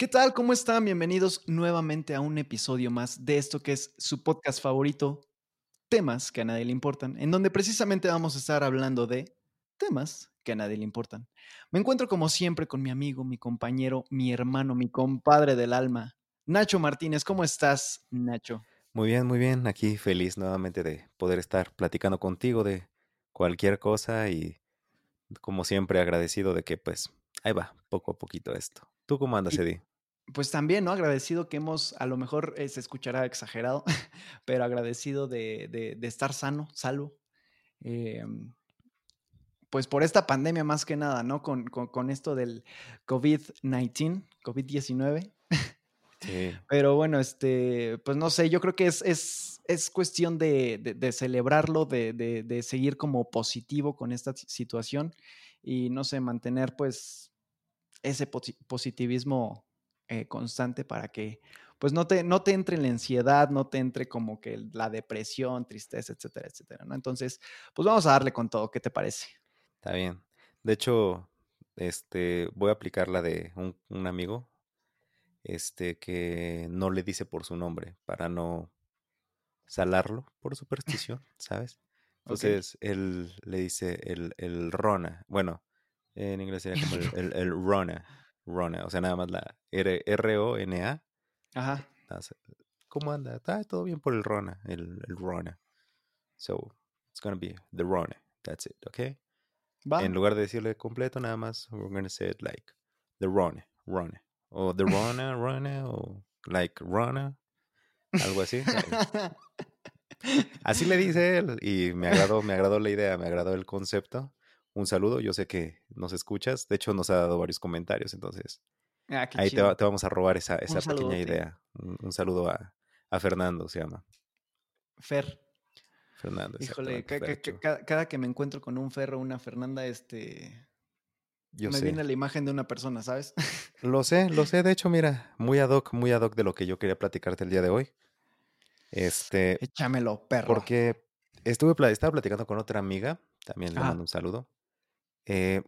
¿Qué tal? ¿Cómo están? Bienvenidos nuevamente a un episodio más de esto que es su podcast favorito, temas que a nadie le importan, en donde precisamente vamos a estar hablando de temas que a nadie le importan. Me encuentro como siempre con mi amigo, mi compañero, mi hermano, mi compadre del alma, Nacho Martínez. ¿Cómo estás, Nacho? Muy bien, muy bien. Aquí feliz nuevamente de poder estar platicando contigo de cualquier cosa y como siempre agradecido de que pues ahí va, poco a poquito esto. ¿Tú cómo andas, Eddie? Pues también, ¿no? Agradecido que hemos, a lo mejor eh, se escuchará exagerado, pero agradecido de, de- de estar sano, salvo. em, pues por esta pandemia más que nada, ¿no? Con, con- con esto del COVID-19, COVID-19. Sí, Pero bueno, este, pues no sé, yo creo que es, es, es cuestión de, de- de celebrarlo, de, de- seguir como positivo con esta si- situación y no sé, mantener pues ese posi- positivismo eh, constante para que pues no te, no te entre la ansiedad, no te entre como que la depresión, tristeza, etcétera, etcétera, ¿no? Entonces, pues vamos a darle con todo, ¿qué te parece? está bien. De hecho, este, voy a aplicar la de un, un amigo, este, que no le dice por su nombre para no salarlo por superstición, ¿sabes? Entonces, él le dice el, el Rona. Bueno, en inglés sería como el, el, el Rona. Rona, o sea, nada más la R- R-O-N-A. Ajá. ¿Cómo anda? Está todo bien por el Rona, el, el Rona. So, it's gonna be the Rona. That's it, okay? Va. En lugar de decirle completo, nada más, we're gonna say it like the Rona, Rona. O the Rona, Rona, o like Rona, algo así. Así le dice él y me agradó, me agradó la idea, me agradó el concepto. Un saludo, yo sé que nos escuchas, de hecho nos ha dado varios comentarios, entonces Ah, ahí te, va- chido. te vamos a robar esa, esa pequeña idea. Un, un saludo a, a Fernando, se llama. Fer. Fernando, Híjole, ca- ca- cada, que me encuentro con un Ferro o una Fernanda, este, Yo me sé. viene la imagen de una persona, ¿sabes? Lo sé, lo sé, de hecho, mira, muy ad hoc, muy ad hoc de lo que yo quería platicarte el día de hoy. Este, Échamelo, perro. porque estuve estaba platicando con otra amiga, también le Ajá. mando un saludo, eh,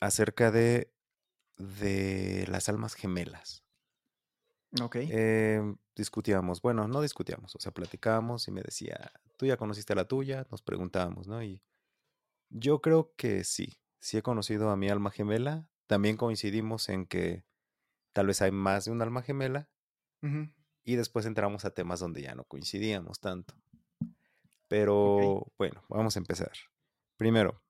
acerca de, de las almas gemelas. Ok. Eh, discutíamos, bueno, no discutíamos, o sea, platicábamos y me decía, tú ya conociste a la tuya, nos preguntábamos, ¿no? Y yo creo que sí, sí he conocido a mi alma gemela, también coincidimos en que tal vez hay más de un alma gemela y después entramos a temas donde ya no coincidíamos tanto. Pero bueno, vamos a empezar. Primero,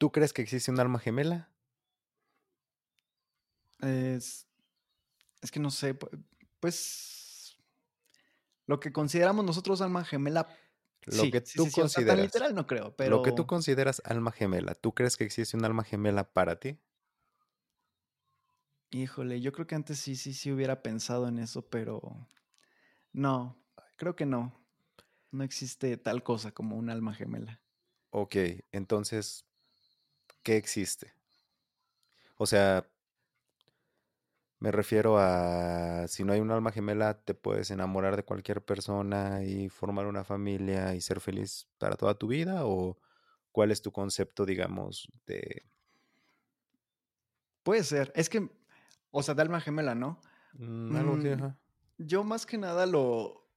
¿tú crees que existe un alma gemela? Es, es que no sé, pu- pues lo que consideramos nosotros alma gemela, Lo sí, que tú sí, sí, o sea, tan consideras, literal no creo, lo que tú pero consideras alma gemela, ¿tú crees que existe un alma gemela para ti? híjole, yo creo que antes sí, sí, sí hubiera pensado en eso, pero no, creo que no. No existe tal cosa como un alma gemela. Ok, entonces, ¿qué existe? O sea, me refiero a si no hay un alma gemela, te puedes enamorar de cualquier persona y formar una familia y ser feliz para toda tu vida, o cuál es tu concepto, digamos, de Puede ser, es que, o sea, de alma gemela, ¿no? mm, algo Mm, ajá. yo más que nada lo,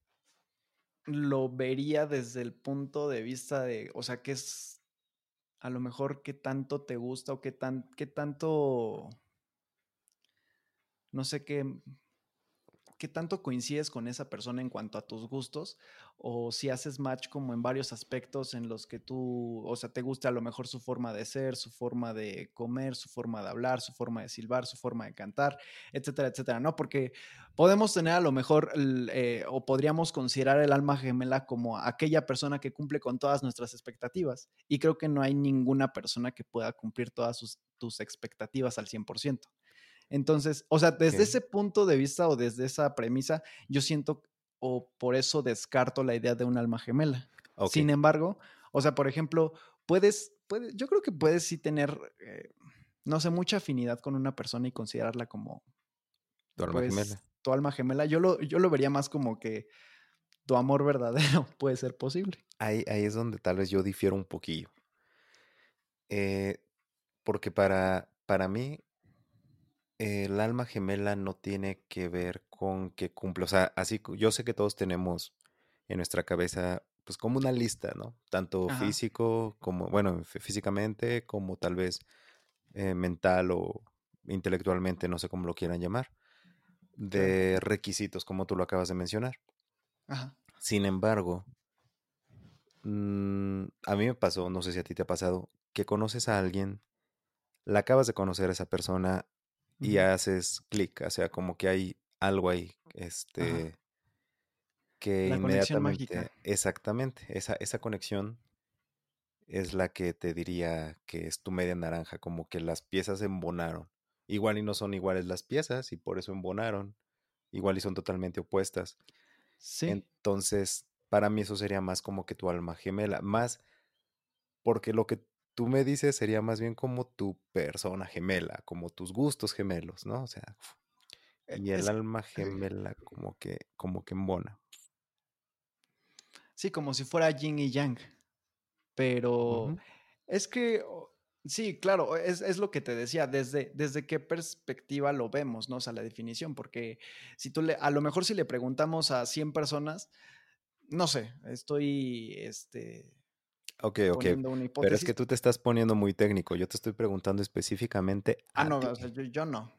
lo vería desde el punto de vista de, o sea, que es a lo mejor qué tanto te gusta o qué tan, qué tanto, no sé qué, qué tanto coincides con esa persona en cuanto a tus gustos o si haces match como en varios aspectos en los que tú, o sea, te gusta a lo mejor su forma de ser, su forma de comer, su forma de hablar, su forma de silbar, su forma de cantar, etcétera, etcétera, ¿no? Porque podemos tener a lo mejor eh, o podríamos considerar el alma gemela como aquella persona que cumple con todas nuestras expectativas y creo que no hay ninguna persona que pueda cumplir todas sus, tus expectativas al 100%. Entonces, o sea, desde ese punto de vista o desde esa premisa, yo siento o por eso descarto la idea de un alma gemela. Sin embargo, o sea, por ejemplo, puedes, puedes, yo creo que puedes sí tener, eh, no sé, mucha afinidad con una persona y considerarla como, tu alma pues, gemela. tu alma gemela. Yo lo, yo lo vería más como que tu amor verdadero puede ser posible. Ahí, ahí es donde tal vez yo difiero un poquillo. Eh, porque para, para mí, el alma gemela no tiene que ver con que cumple, o sea, así yo sé que todos tenemos en nuestra cabeza pues como una lista, ¿no? Tanto físico como, bueno, físicamente como tal vez eh, mental o intelectualmente, no sé cómo lo quieran llamar, de requisitos como tú lo acabas de mencionar. Ajá. Sin embargo, mm, a mí me pasó, no sé si a ti te ha pasado, que conoces a alguien, la acabas de conocer a esa persona y haces clic, o sea, como que hay algo ahí, este, que inmediatamente, exactamente, esa, esa conexión es la que te diría que es tu media naranja, como que las piezas embonaron. Igual y no son iguales las piezas y por eso embonaron. Igual y son totalmente opuestas. Sí. Entonces, para mí eso sería más como que tu alma gemela, más porque lo que tú me dices sería más bien como tu persona gemela, como tus gustos gemelos, ¿no? O sea, e, y el alma gemela como que como que embona. Sí, como si fuera yin y yang. Pero es que, sí, claro, es, lo que te decía, desde, desde qué perspectiva lo vemos, ¿no? O sea, la definición, porque si tú le, a lo mejor si le preguntamos a 100 personas, no sé, estoy, este... Ok, ok. Pero es que tú te estás poniendo muy técnico. Yo te estoy preguntando específicamente. Ah, no, o sea, yo no.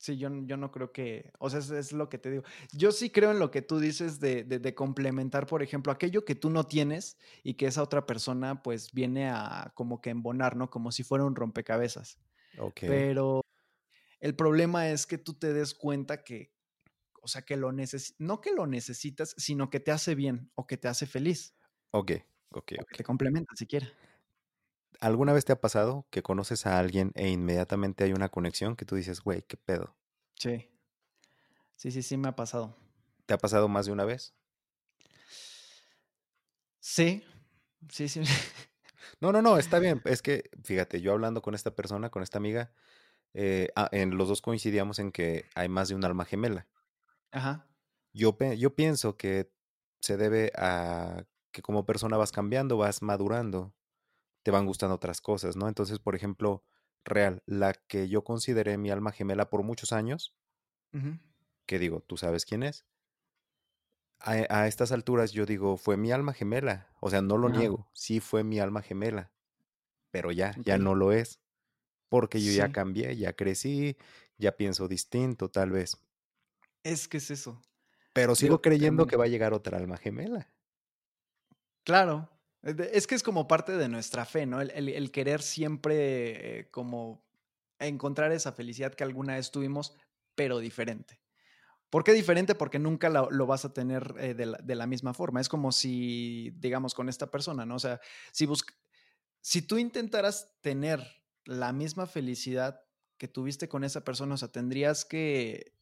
Sí, yo, yo no creo que, o sea, es, lo que te digo. Yo sí creo en lo que tú dices de, de, complementar, por ejemplo, aquello que tú no tienes y que esa otra persona pues viene a como que embonar, ¿no? Como si fuera un rompecabezas. Ok. Pero el problema es que tú te des cuenta que, o sea, que lo necesitas, no que lo necesitas, sino que te hace bien o que te hace feliz. Ok, ok, ok. te complementa siquiera. ¿Alguna vez te ha pasado que conoces a alguien e inmediatamente hay una conexión que tú dices, güey, qué pedo? Sí. Sí, sí, sí, me ha pasado. ¿Te ha pasado más de una vez? Sí, sí, sí. No, no, no, está bien. Es que, fíjate, yo hablando con esta persona, con esta amiga, eh, ah, en los dos coincidíamos en que hay más de un alma gemela. Ajá. Yo, yo pienso que se debe a que como persona vas cambiando, vas madurando te van gustando otras cosas, ¿no? Entonces, por ejemplo, real, la que yo consideré mi alma gemela por muchos años, que digo, tú sabes quién es. A, estas alturas yo digo, fue mi alma gemela. O sea, no lo niego, sí fue mi alma gemela. Pero ya, ya no lo es. Porque yo ya cambié, ya crecí, ya pienso distinto, tal vez. Es que es eso. Pero sigo creyendo que va a llegar otra alma gemela. Claro, es que es como parte de nuestra fe, ¿no? El, querer siempre eh, como encontrar esa felicidad que alguna vez tuvimos, pero diferente. ¿Por qué diferente? Porque nunca lo, vas a tener eh, de, la, misma forma. Es como si, digamos, con esta persona, ¿no? O sea, si, si tú intentaras tener la misma felicidad que tuviste con esa persona, o sea, tendrías que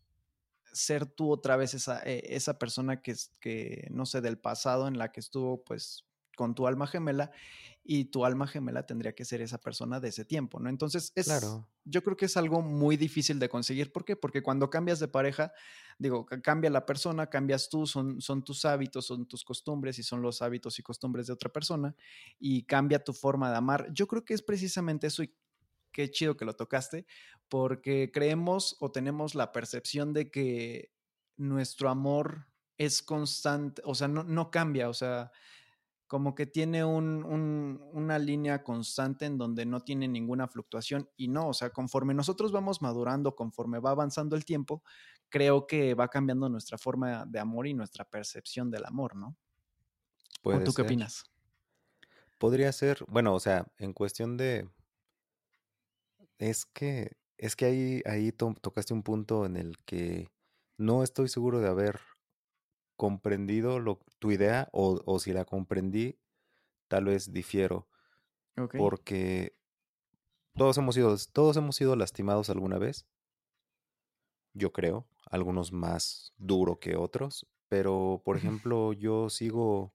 ser tú otra vez esa, eh, esa persona que, que, no sé, del pasado en la que estuvo, pues, con tu alma gemela y tu alma gemela tendría que ser esa persona de ese tiempo, ¿no? Entonces, es, yo creo que es algo muy difícil de conseguir. ¿Por qué? Porque cuando cambias de pareja, digo, cambia la persona, cambias tú, son, son tus hábitos, son tus costumbres y son los hábitos y costumbres de otra persona y cambia tu forma de amar. Yo creo que es precisamente eso y qué chido que lo tocaste, porque creemos o tenemos la percepción de que nuestro amor es constante, o sea, no, no cambia, o sea, como que tiene una línea constante en donde no tiene ninguna fluctuación y no, o sea, conforme nosotros vamos madurando, conforme va avanzando el tiempo, creo que va cambiando nuestra forma de amor y nuestra percepción del amor, ¿no? ¿O tú qué opinas? Podría ser, bueno, o sea, en cuestión de... Es que, es que ahí, ahí tocaste un punto en el que no estoy seguro de haber comprendido lo, tu idea o, si la comprendí, tal vez difiero. Porque todos hemos, sido, todos hemos sido lastimados alguna vez. Yo creo, algunos más duro que otros. Pero, por ejemplo, yo sigo,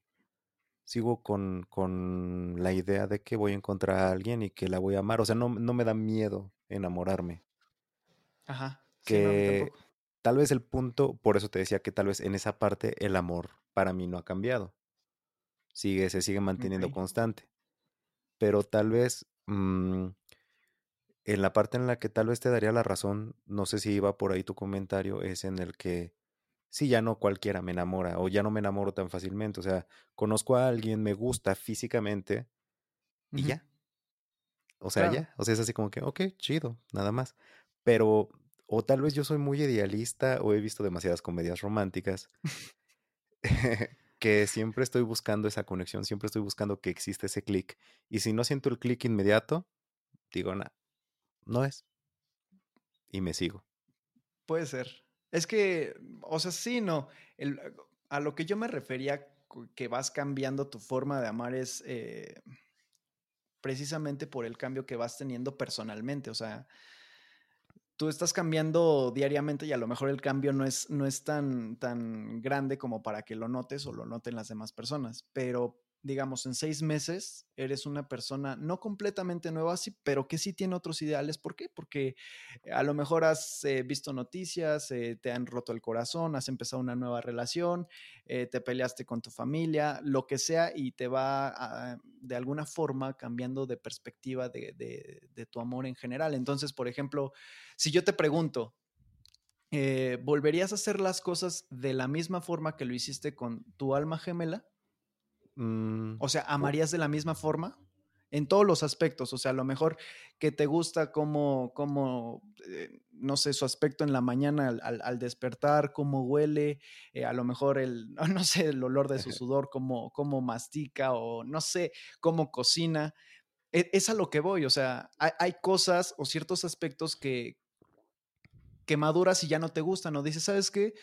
sigo con, con, la idea de que voy a encontrar a alguien y que la voy a amar. O sea, no, no me da miedo enamorarme. Ajá. Que, Tal vez el punto, por eso te decía que tal vez en esa parte el amor para mí no ha cambiado. Sigue, se sigue manteniendo constante. Pero tal vez mm, en la parte en la que tal vez te daría la razón, no sé si iba por ahí tu comentario, es en el que sí, ya no cualquiera me enamora o ya no me enamoro tan fácilmente. O sea, conozco a alguien, me gusta físicamente y ya. O sea, ya. O sea, es así como que, ok, chido, nada más. Pero, o tal vez yo soy muy idealista o he visto demasiadas comedias románticas que siempre estoy buscando esa conexión, siempre estoy buscando que existe ese clic. Y si no siento el clic inmediato, digo, nada, no es. Y me sigo. Puede ser. Es que, o sea, sí, no. a lo que yo me refería que vas cambiando tu forma de amar es eh, precisamente por el cambio que vas teniendo personalmente. O sea, tú estás cambiando diariamente y a lo mejor el cambio no es, no es tan, tan grande como para que lo notes o lo noten las demás personas, pero digamos, en seis meses eres una persona no completamente nueva, sí, pero que sí tiene otros ideales. ¿Por qué? Porque a lo mejor has eh, visto noticias, eh, te han roto el corazón, has empezado una nueva relación, eh, te peleaste con tu familia, lo que sea, y te va de alguna forma cambiando de perspectiva de, de, tu amor en general. Entonces, por ejemplo, si yo te pregunto, ¿volverías a hacer las cosas de la misma forma que lo hiciste con tu alma gemela? Mm, o sea, ¿amarías de la misma forma? En todos los aspectos, o sea, a lo mejor que te gusta como, como eh, no sé, su aspecto en la mañana al, despertar, cómo huele, eh, a lo mejor el, no sé, el olor de su sudor, cómo, cómo mastica o no sé, cómo cocina. E, es, a lo que voy, o sea, hay, cosas o ciertos aspectos que, que maduras y ya no te gustan, o dices, ¿sabes qué?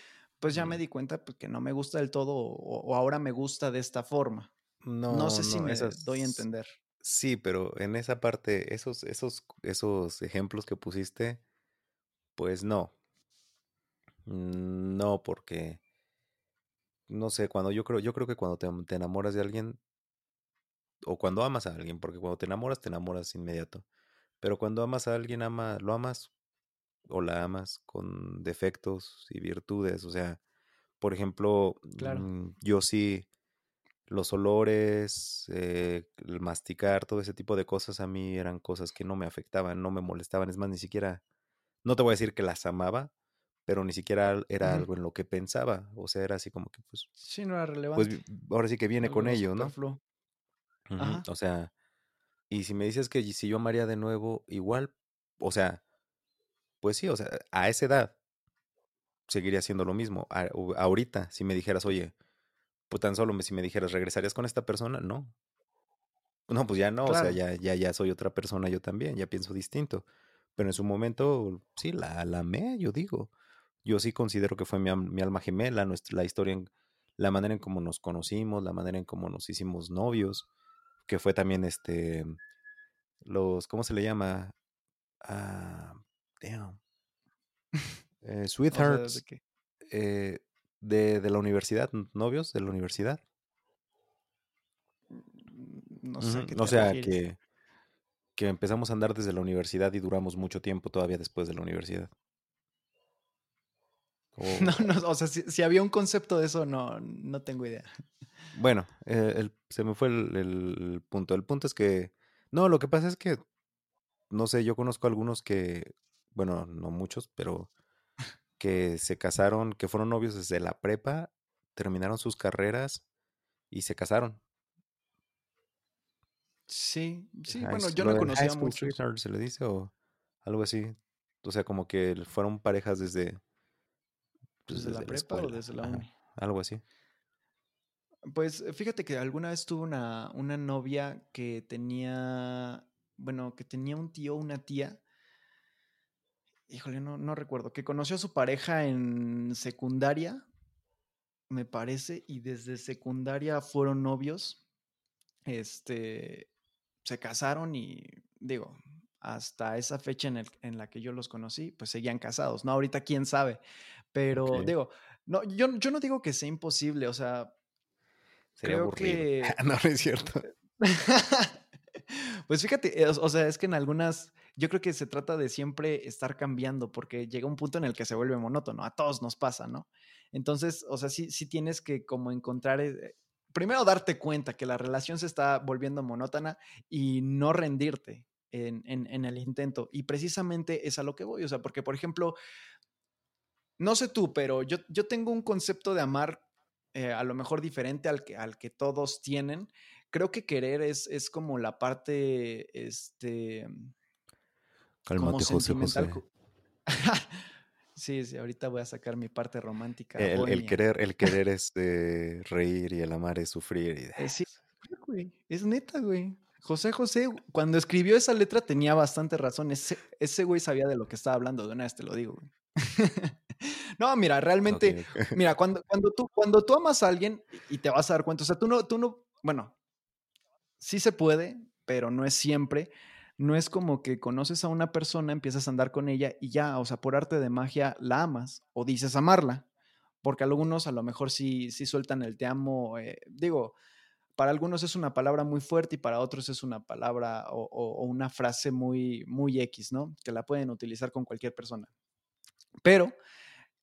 Pues ya me di cuenta pues, que no me gusta del todo o, ahora me gusta de esta forma. No, no sé si me doy a entender. Sí, pero en esa parte, esos, esos, esos ejemplos que pusiste, pues no. No, porque no sé, cuando yo creo, yo creo que cuando te, te, enamoras de alguien, o cuando amas a alguien, porque cuando te enamoras, te enamoras inmediato. Pero cuando amas a alguien, ama, lo amas o la amas con defectos y virtudes. O sea, por ejemplo, mm, yo sí, los olores, eh, el masticar, todo ese tipo de cosas a mí eran cosas que no me afectaban, no me molestaban. Es más, ni siquiera, no te voy a decir que las amaba, pero ni siquiera era algo en lo que pensaba. O sea, era así como que, pues. Sí, no era pues, relevante. Pues ahora sí que viene con ello, ¿no? O sea, y si me dices que si yo amaría de nuevo, igual, o sea, pues sí, o sea, a esa edad seguiría siendo lo mismo. ahorita, si me dijeras, oye, pues tan solo si me dijeras, ¿regresarías con esta persona? No. No, pues ya no, o sea, ya, ya, ya soy otra persona yo también, ya pienso distinto. Pero en su momento, sí, la, la amé, yo digo. Yo sí considero que fue mi, mi alma gemela, nuestra, la historia, en, la manera en cómo nos conocimos, la manera en cómo nos hicimos novios, que fue también este, los, ¿cómo se le llama? Ah, Damn. Eh, Sweethearts. Eh, de, de, la universidad, novios de la universidad. Mm, no sé. o sea, que, que empezamos a andar desde la universidad y duramos mucho tiempo todavía después de la universidad. No, no, o sea, si, había un concepto de eso, no, no tengo idea. Bueno, eh, se me fue el, el, punto. El punto es que, no, lo que pasa es que, no sé, yo conozco algunos que bueno, no muchos, pero que se casaron, que fueron novios desde la prepa, terminaron sus carreras y se casaron. Sí, sí, bueno, yo no conocía mucho. ¿Se le dice o algo así? O sea, como que fueron parejas desde... Pues, ¿Desde, la prepa o desde la uni? algo así. Pues fíjate que alguna vez tuve una, una novia que tenía, bueno, que tenía un tío, una tía, híjole, no, no recuerdo, que conoció a su pareja en secundaria, me parece, y desde secundaria fueron novios, este, se casaron y digo, hasta esa fecha en, el, en la que yo los conocí, pues seguían casados, ¿no? Ahorita quién sabe, pero digo, no, yo, yo no digo que sea imposible, o sea, creo que... no, no es cierto. pues fíjate, o sea, es que en algunas yo creo que se trata de siempre estar cambiando porque llega un punto en el que se vuelve monótono, a todos nos pasa, ¿no? Entonces, o sea, sí, sí tienes que como encontrar, eh, primero darte cuenta que la relación se está volviendo monótona y no rendirte. en, en, el intento. Y precisamente es a lo que voy. O sea, porque, por ejemplo, no sé tú, pero yo, yo tengo un concepto de amar eh, a lo mejor diferente al que, al que todos tienen. Creo que querer es, es como la parte, este... Cálmate, José, José. sí, sí, ahorita voy a sacar mi parte romántica. El, querer, el querer es reír y el amar es sufrir. Y... Eh, sí, es neta, güey. José José, cuando escribió esa letra tenía bastante razón. Ese, ese güey sabía de lo que estaba hablando, de una vez te lo digo, güey. no, mira, realmente, mira, cuando, cuando, tú, cuando tú amas a alguien y te vas a dar cuenta, o sea, tú no, tú no, bueno, sí se puede, pero no es siempre. No es como que conoces a una persona, empiezas a andar con ella y ya, o sea, por arte de magia la amas o dices amarla, porque algunos a lo mejor sí, sí sueltan el te amo, eh, digo, para algunos es una palabra muy fuerte y para otros es una palabra o, una frase muy, muy X, ¿no? Que la pueden utilizar con cualquier persona. Pero,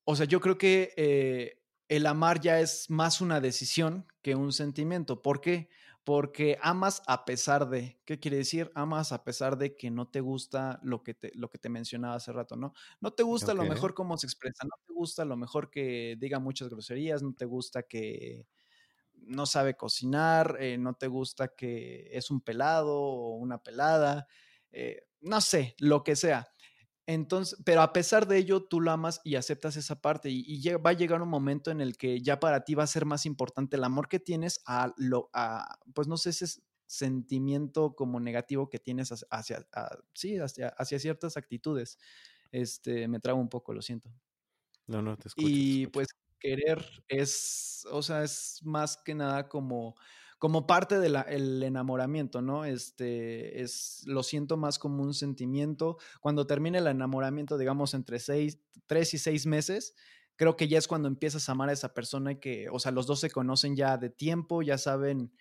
o sea, yo creo que eh, el amar ya es más una decisión que un sentimiento. ¿Por qué? Porque amas a pesar de, ¿qué quiere decir? Amas a pesar de que no te gusta lo que te, lo que te mencionaba hace rato, ¿no? No te gusta lo mejor cómo se expresa, no te gusta lo mejor que diga muchas groserías, no te gusta que, no sabe cocinar, eh, no te gusta que es un pelado o una pelada, eh, no sé, lo que sea. Entonces, pero a pesar de ello, tú lo amas y aceptas esa parte y, va a llegar un momento en el que ya para ti va a ser más importante el amor que tienes a lo, a, pues no sé, ese sentimiento como negativo que tienes hacia, sí, hacia, hacia, ciertas actitudes. Este, me trago un poco, lo siento. No, no, te escucho. Y pues querer es, o sea, es más que nada como, como parte del enamoramiento, ¿no? Este, es, lo siento más como un sentimiento. Cuando termine el enamoramiento, digamos, entre seis, tres y seis meses, creo que ya es cuando empiezas a amar a esa persona y que, o sea, los dos se conocen ya de tiempo, ya saben,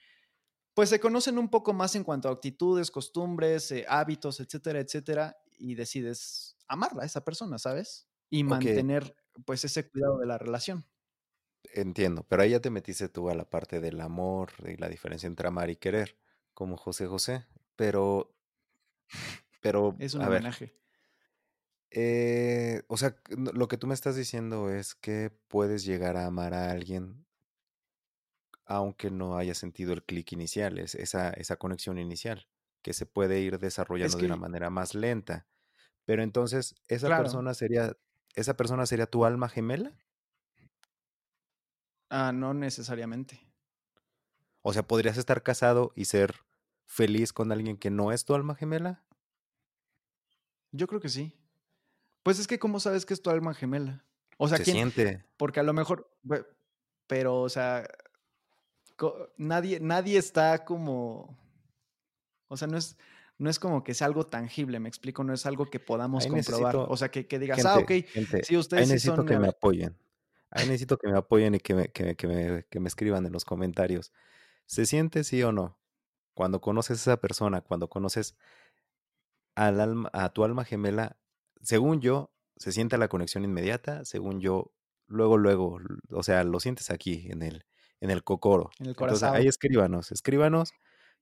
pues se conocen un poco más en cuanto a actitudes, costumbres, eh, hábitos, etcétera, etcétera, y decides amarla a esa persona, ¿sabes? Y mantener pues ese cuidado de la relación. Entiendo, pero ahí ya te metiste tú a la parte del amor y la diferencia entre amar y querer, como José José, pero, pero, es un homenaje. Eh, o sea, lo que tú me estás diciendo es que puedes llegar a amar a alguien aunque no haya sentido el clic inicial, es esa, esa conexión inicial, que se puede ir desarrollando de una manera más lenta. Pero entonces, esa persona sería ¿esa persona sería tu alma gemela? Ah, no necesariamente. O sea, ¿podrías estar casado y ser feliz con alguien que no es tu alma gemela? Yo creo que sí. Pues es que, ¿cómo sabes que es tu alma gemela? O sea, Se siente. Porque a lo mejor, pero, o sea, nadie, nadie está como, o sea, no es, no es como que sea algo tangible, me explico, no es algo que podamos comprobar. O sea, que, digas, ah, ok, sí, ustedes necesito que me apoyen. Ahí necesito que me apoyen y que me, que, me, escriban en los comentarios. ¿Se siente sí o no? Cuando conoces a esa persona, cuando conoces al alma, a tu alma gemela, según yo, se siente la conexión inmediata, según yo, luego, luego, o sea, lo sientes aquí, en el, en el cocoro. En el corazón. ahí escríbanos, escríbanos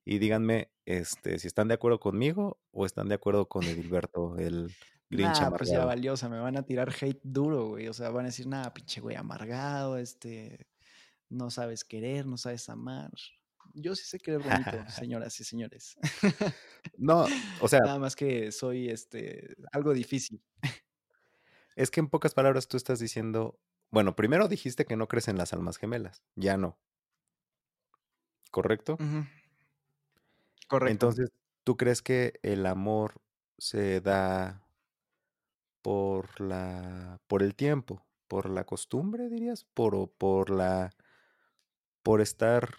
y díganme este, si están de acuerdo conmigo o están de acuerdo con Edilberto, el Grinch nah, pues ya valiosa, me van a tirar hate duro, güey. O sea, van a decir, nada, pinche güey amargado, este, no sabes querer, no sabes amar. Yo sí sé querer bonito, señoras y señores. no, o sea. Nada más que soy, este, algo difícil. Es que en pocas palabras tú estás diciendo, bueno, primero dijiste que no crees en las almas gemelas, ya no. ¿Correcto? Correcto. Entonces, ¿tú crees que el amor se da por la por el tiempo, por la costumbre, dirías, por por la por estar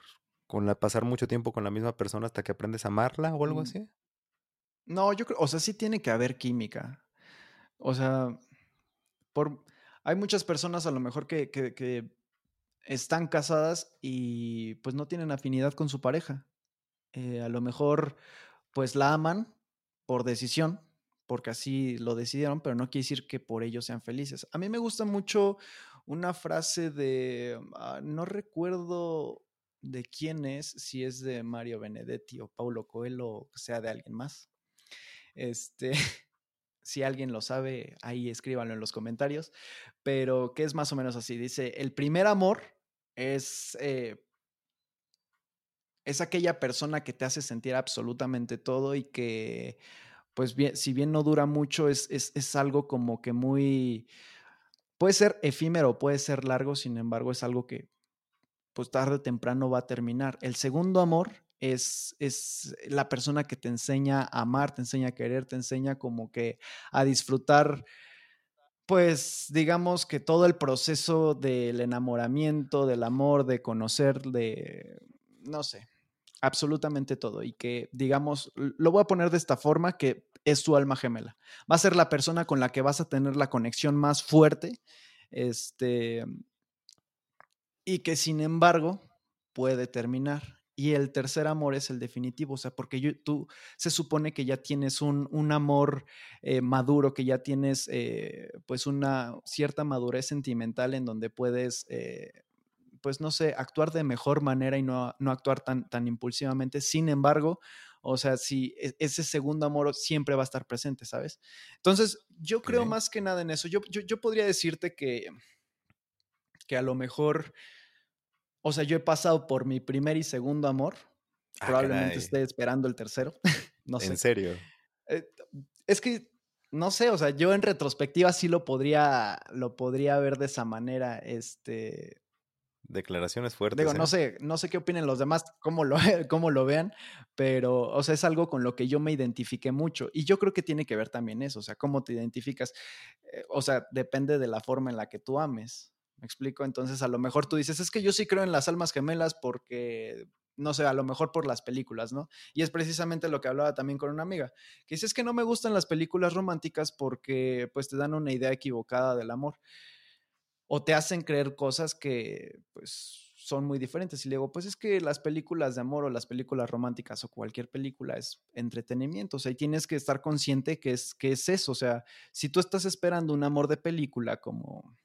con la pasar mucho tiempo con la misma persona hasta que aprendes a amarla o algo mm. así? No, yo creo, o sea, sí tiene que haber química. O sea, por hay muchas personas a lo mejor que, que, que están casadas y pues no tienen afinidad con su pareja. Eh, a lo mejor pues la aman por decisión, porque así lo decidieron, pero no quiere decir que por ello sean felices. A mí me gusta mucho una frase de, ah, no recuerdo de quién es, si es de Mario Benedetti o Paulo Coelho o sea de alguien más, Este, si alguien lo sabe, ahí escríbanlo en los comentarios. Pero que es más o menos así. Dice, el primer amor es, eh, es aquella persona que te hace sentir absolutamente todo y que, pues bien, si bien no dura mucho, es, es, es algo como que muy... Puede ser efímero, puede ser largo, sin embargo, es algo que pues tarde o temprano va a terminar. El segundo amor es, es la persona que te enseña a amar, te enseña a querer, te enseña como que a disfrutar, pues digamos que todo el proceso del enamoramiento, del amor, de conocer, de, no sé, absolutamente todo. Y que, digamos, lo voy a poner de esta forma, que es tu alma gemela. Va a ser la persona con la que vas a tener la conexión más fuerte. Este, y que sin embargo puede terminar. Y el tercer amor es el definitivo, o sea, porque tú se supone que ya tienes un, un amor eh, maduro, que ya tienes eh, pues una cierta madurez sentimental en donde puedes, eh, pues no sé, actuar de mejor manera y no, no actuar tan, tan impulsivamente. Sin embargo, o sea, si e, ese segundo amor siempre va a estar presente, ¿sabes? Entonces, yo creo más que nada en eso. Yo, yo, yo podría decirte que, que a lo mejor o sea, yo he pasado por mi primer y segundo amor. Ah, Probablemente esté esperando el tercero. no sé. ¿En serio? Eh, es que, no sé, o sea, yo en retrospectiva sí lo podría, lo podría ver de esa manera. Este. Declaraciones fuertes. Digo, no ¿eh? sé, no sé qué opinen los demás, cómo lo, cómo lo vean, pero, o sea, es algo con lo que yo me identifiqué mucho. Y yo creo que tiene que ver también eso, o sea, cómo te identificas. Eh, o sea, depende de la forma en la que tú ames. ¿Me explico? Entonces, a lo mejor tú dices, es que yo sí creo en las almas gemelas porque, no sé, a lo mejor por las películas, ¿no? Y es precisamente lo que hablaba también con una amiga, que dice, es que no me gustan las películas románticas porque, pues, te dan una idea equivocada del amor. O te hacen creer cosas que, pues, son muy diferentes. Y le digo, pues es que las películas de amor o las películas románticas o cualquier película es entretenimiento. O sea, y tienes que estar consciente que es, que es eso. O sea, si tú estás esperando un amor de película como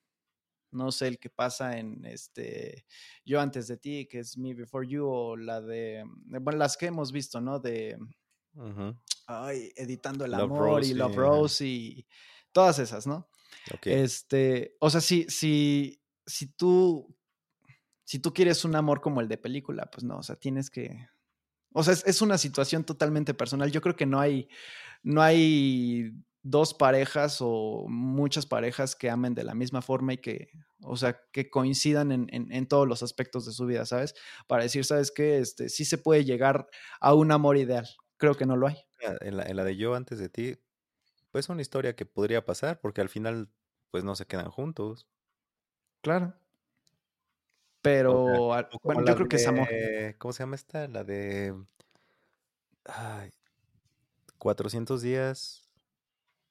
no sé, el que pasa en este Yo antes de ti, que es Me Before You, o la de, bueno, las que hemos visto, ¿no? De, ay, Editando el Amor y Love Rose y todas esas, ¿no? Este, o sea, si, si, si tú, si tú quieres un amor como el de película, pues no, o sea, tienes que, o sea, es, es una situación totalmente personal. Yo creo que no hay, no hay dos parejas o muchas parejas que amen de la misma forma y que, o sea, que coincidan en, en, todos los aspectos de su vida, ¿sabes? Para decir, ¿sabes qué? Este, sí se puede llegar a un amor ideal. Creo que no lo hay. En la, en la de yo antes de ti, pues una historia que podría pasar porque al final, pues no se quedan juntos. Claro. Pero, bueno, yo creo que es amor. ¿Cómo se llama esta? La de... Ay, 400 días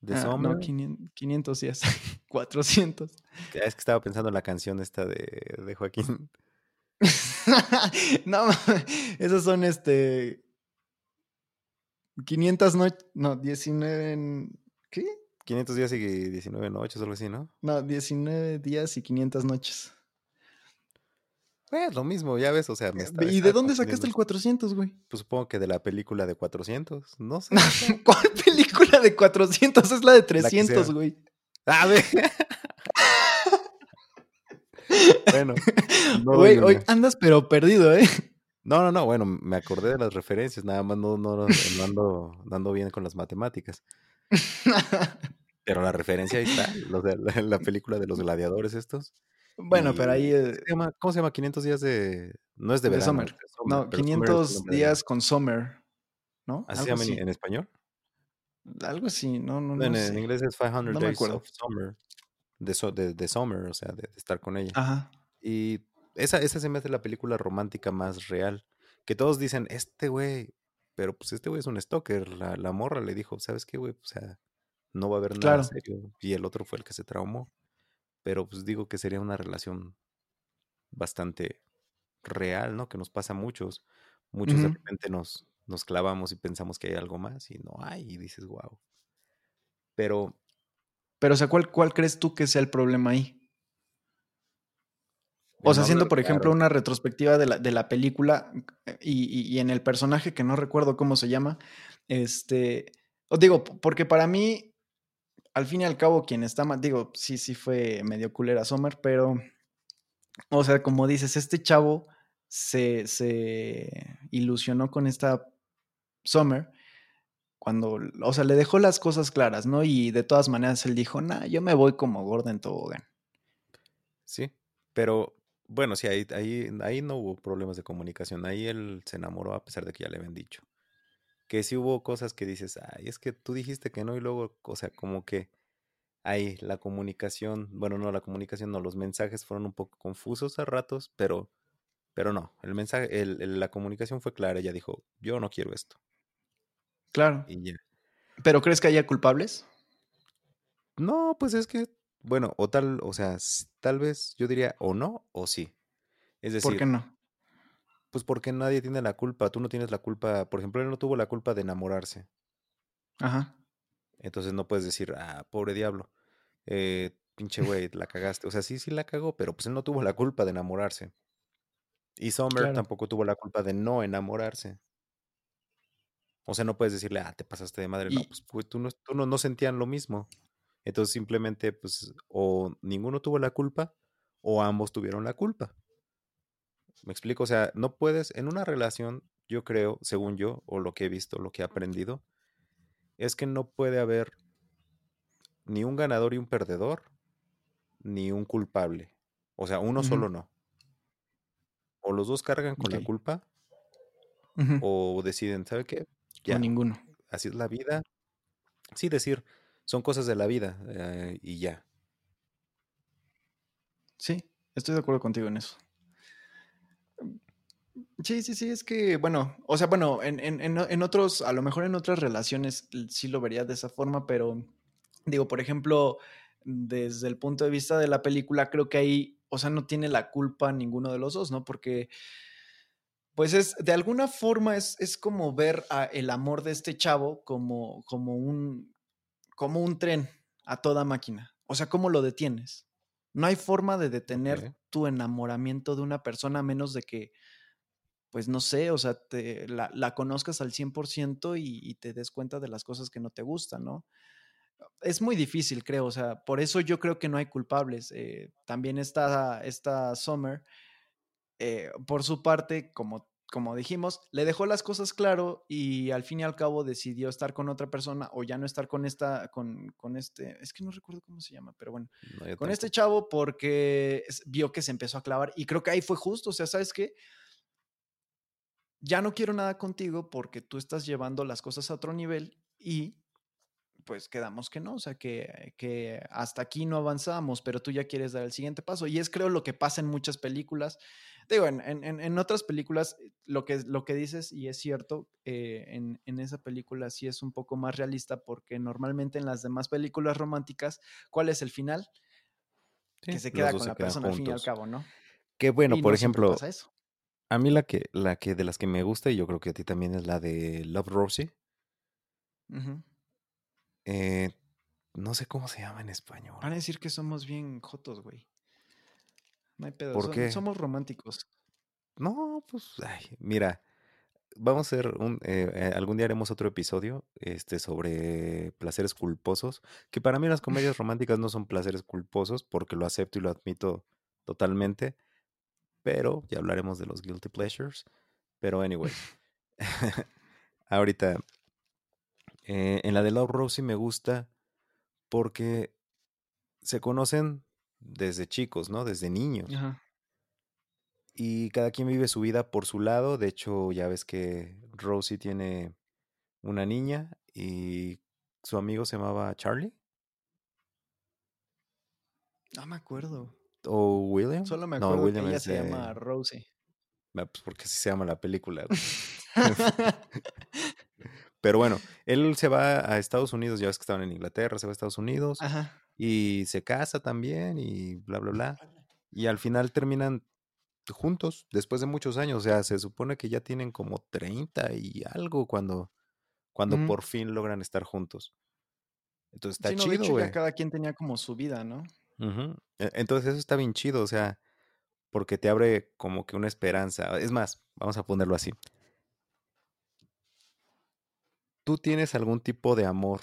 de ah, No, 500, días. 400. Es que estaba pensando en la canción esta de, de Joaquín. no, esos son este. 500 noches. No, 19. ¿Qué? 500 días y 19 noches, algo así, ¿no? No, 19 días y 500 noches. Es lo mismo, ya ves, o sea, me está, ¿Y de dónde sacaste el 400, güey? Pues supongo que de la película de 400, no sé. ¿Cuál película de 400? Es la de 300, güey. A ver. bueno. güey, hoy andas pero perdido, ¿eh? No, no, no, bueno, me acordé de las referencias, nada más no, no, no, ando, no ando bien con las matemáticas. Pero la referencia ahí está, los de la película de los gladiadores estos. Bueno, pero ahí. Eh ¿Cómo se llama? 500 días de. No es de, verano. Summer. no, 500 días con Summer. ¿No? ¿Así se llama en, español? Algo así, no, no, no. En, inglés es 500 Days of Summer. De, de, Summer, o sea, de, estar con ella. Ajá. Y esa, esa se me hace la película romántica más real. Que todos dicen, este güey. Pero pues este güey es un stalker. La, la morra le dijo, ¿sabes qué, güey? O sea, no va a haber nada serio. Y el otro fue el que se traumó pero pues digo que sería una relación bastante real, ¿no? Que nos pasa a muchos. Muchos de repente nos, nos clavamos y pensamos que hay algo más y no hay, y dices, wow. Pero. Pero, o sea, ¿cuál, cuál crees tú que sea el problema ahí? O sea, haciendo, por ejemplo, una retrospectiva de la, de la película y, y, en el personaje que no recuerdo cómo se llama, este, Os digo, porque para mí, al fin y al cabo, quien está mal, digo, sí, sí fue medio culera Sommer, pero, o sea, como dices, este chavo se, se ilusionó con esta Summer cuando, o sea, le dejó las cosas claras, ¿no? Y de todas maneras él dijo, nah, yo me voy como Gordon Tobogán. Sí, pero bueno, sí, ahí, ahí, ahí no hubo problemas de comunicación. Ahí él se enamoró a pesar de que ya le habían dicho. Que sí hubo cosas que dices, ay, es que tú dijiste que no y luego, o sea, como que ahí la comunicación, bueno, no, la comunicación no, los mensajes fueron un poco confusos a ratos, pero, pero no, el mensaje, el, la comunicación fue clara. Ella dijo, yo no quiero esto. Claro. Y ya. ¿Pero crees que haya culpables? No, pues es que, bueno, o tal, o sea, tal vez yo diría o no o sí. Es decir, ¿por qué no? Pues porque nadie tiene la culpa. Tú no tienes la culpa. Por ejemplo, él no tuvo la culpa de enamorarse. Ajá. Entonces no puedes decir, ah, pobre diablo. Eh, pinche güey, la cagaste. O sea, sí, sí la cagó, pero pues él no tuvo la culpa de enamorarse. Y Sommer tampoco tuvo la culpa de no enamorarse. O sea, no puedes decirle, ah, te pasaste de madre. No, pues, pues, tú, no, tú no, no sentían lo mismo. Entonces simplemente, pues, o ninguno tuvo la culpa o ambos tuvieron la culpa. ¿Me explico? O sea, no puedes, en una relación, yo creo, según yo, o lo que he visto, lo que he aprendido, es que no puede haber ni un ganador y un perdedor, ni un culpable. O sea, uno solo no. O los dos cargan con la culpa, o deciden, ¿sabe qué? Ya. ninguno. Así es la vida. Sí, decir, son cosas de la vida eh, y ya. Sí, estoy de acuerdo contigo en eso. Sí, sí, sí, es que, bueno, o sea, bueno, en, en, en, otros, a lo mejor en otras relaciones sí lo vería de esa forma, pero digo, por ejemplo, desde el punto de vista de la película, creo que ahí, o sea, no tiene la culpa ninguno de los dos, ¿no? Porque, pues es, de alguna forma es, es como ver el amor de este chavo como, como, un, como un tren a toda máquina. O sea, ¿cómo lo detienes? No hay forma de detener tu enamoramiento de una persona a menos de que pues no sé, o sea, te, la, conozcas al 100% y, y te des cuenta de las cosas que no te gustan, ¿no? Es muy difícil, creo, o sea, por eso yo creo que no hay culpables. Eh, también está esta Summer, eh, por su parte, como, como dijimos, le dejó las cosas claro y al fin y al cabo decidió estar con otra persona o ya no estar con esta, con, con este, es que no recuerdo cómo se llama, pero bueno, con este chavo porque vio que se empezó a clavar y creo que ahí fue justo, o sea, ¿sabes qué? ya no quiero nada contigo porque tú estás llevando las cosas a otro nivel y pues quedamos que no, o sea, que, que, hasta aquí no avanzamos, pero tú ya quieres dar el siguiente paso. Y es creo lo que pasa en muchas películas. Digo, en, en, en otras películas, eh, lo que, lo que dices, y es cierto, eh, en, en, esa película sí es un poco más realista, porque normalmente en las demás películas románticas, ¿cuál es el final? que se queda con la persona al fin y al cabo, ¿no? Que bueno, por ejemplo, eso. A mí la que, la que de las que me gusta, y yo creo que a ti también, es la de Love Rosie. Eh, no sé cómo se llama en español. Van a decir que somos bien jotos, güey. No hay pedo. ¿Por qué? Somos románticos. No, pues, ay, mira, vamos a hacer un, eh, eh, algún día haremos otro episodio este, sobre placeres culposos, que para mí las comedias románticas no son placeres culposos, porque lo acepto y lo admito totalmente, pero ya hablaremos de los guilty pleasures. Pero anyway, ahorita eh, en la de Love Rosie me gusta porque se conocen desde chicos, ¿no? Desde niños. Y cada quien vive su vida por su lado. De hecho, ya ves que Rosie tiene una niña y su amigo se llamaba Charlie. No me acuerdo. ¿O William? Solo me acuerdo que ella se llama Rosie. Ah, pues porque así se llama la película. Pero bueno, él se va a Estados Unidos, ya ves que estaban en Inglaterra, se va a Estados Unidos y se casa también y bla, bla, bla. Y al final terminan juntos después de muchos años. O sea, se supone que ya tienen como 30 y algo cuando, cuando por fin logran estar juntos. Entonces está chido, ya cada quien tenía como su vida, ¿no? E, entonces eso está bien chido, o sea, porque te abre como que una esperanza. Es más, vamos a ponerlo así. ¿Tú tienes algún tipo de amor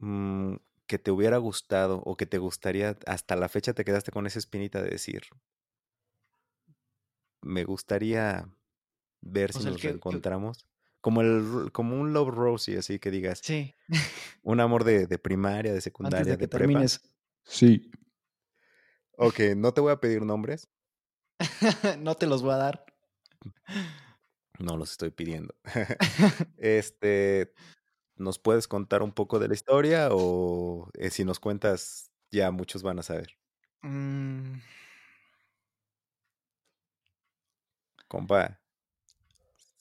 mm, que te hubiera gustado o que te gustaría, hasta la fecha te quedaste con esa espinita de decir, me gustaría ver si nos reencontramos? Como, el, como un Love Rosie, así que digas. Sí. un amor de, primaria, de secundaria, Antes de, que prepa. termines. Sí. Ok, no te voy a pedir nombres. no te los voy a dar. No los estoy pidiendo. este, ¿nos puedes contar un poco de la historia o eh, si nos cuentas ya muchos van a saber? Mm. Compa.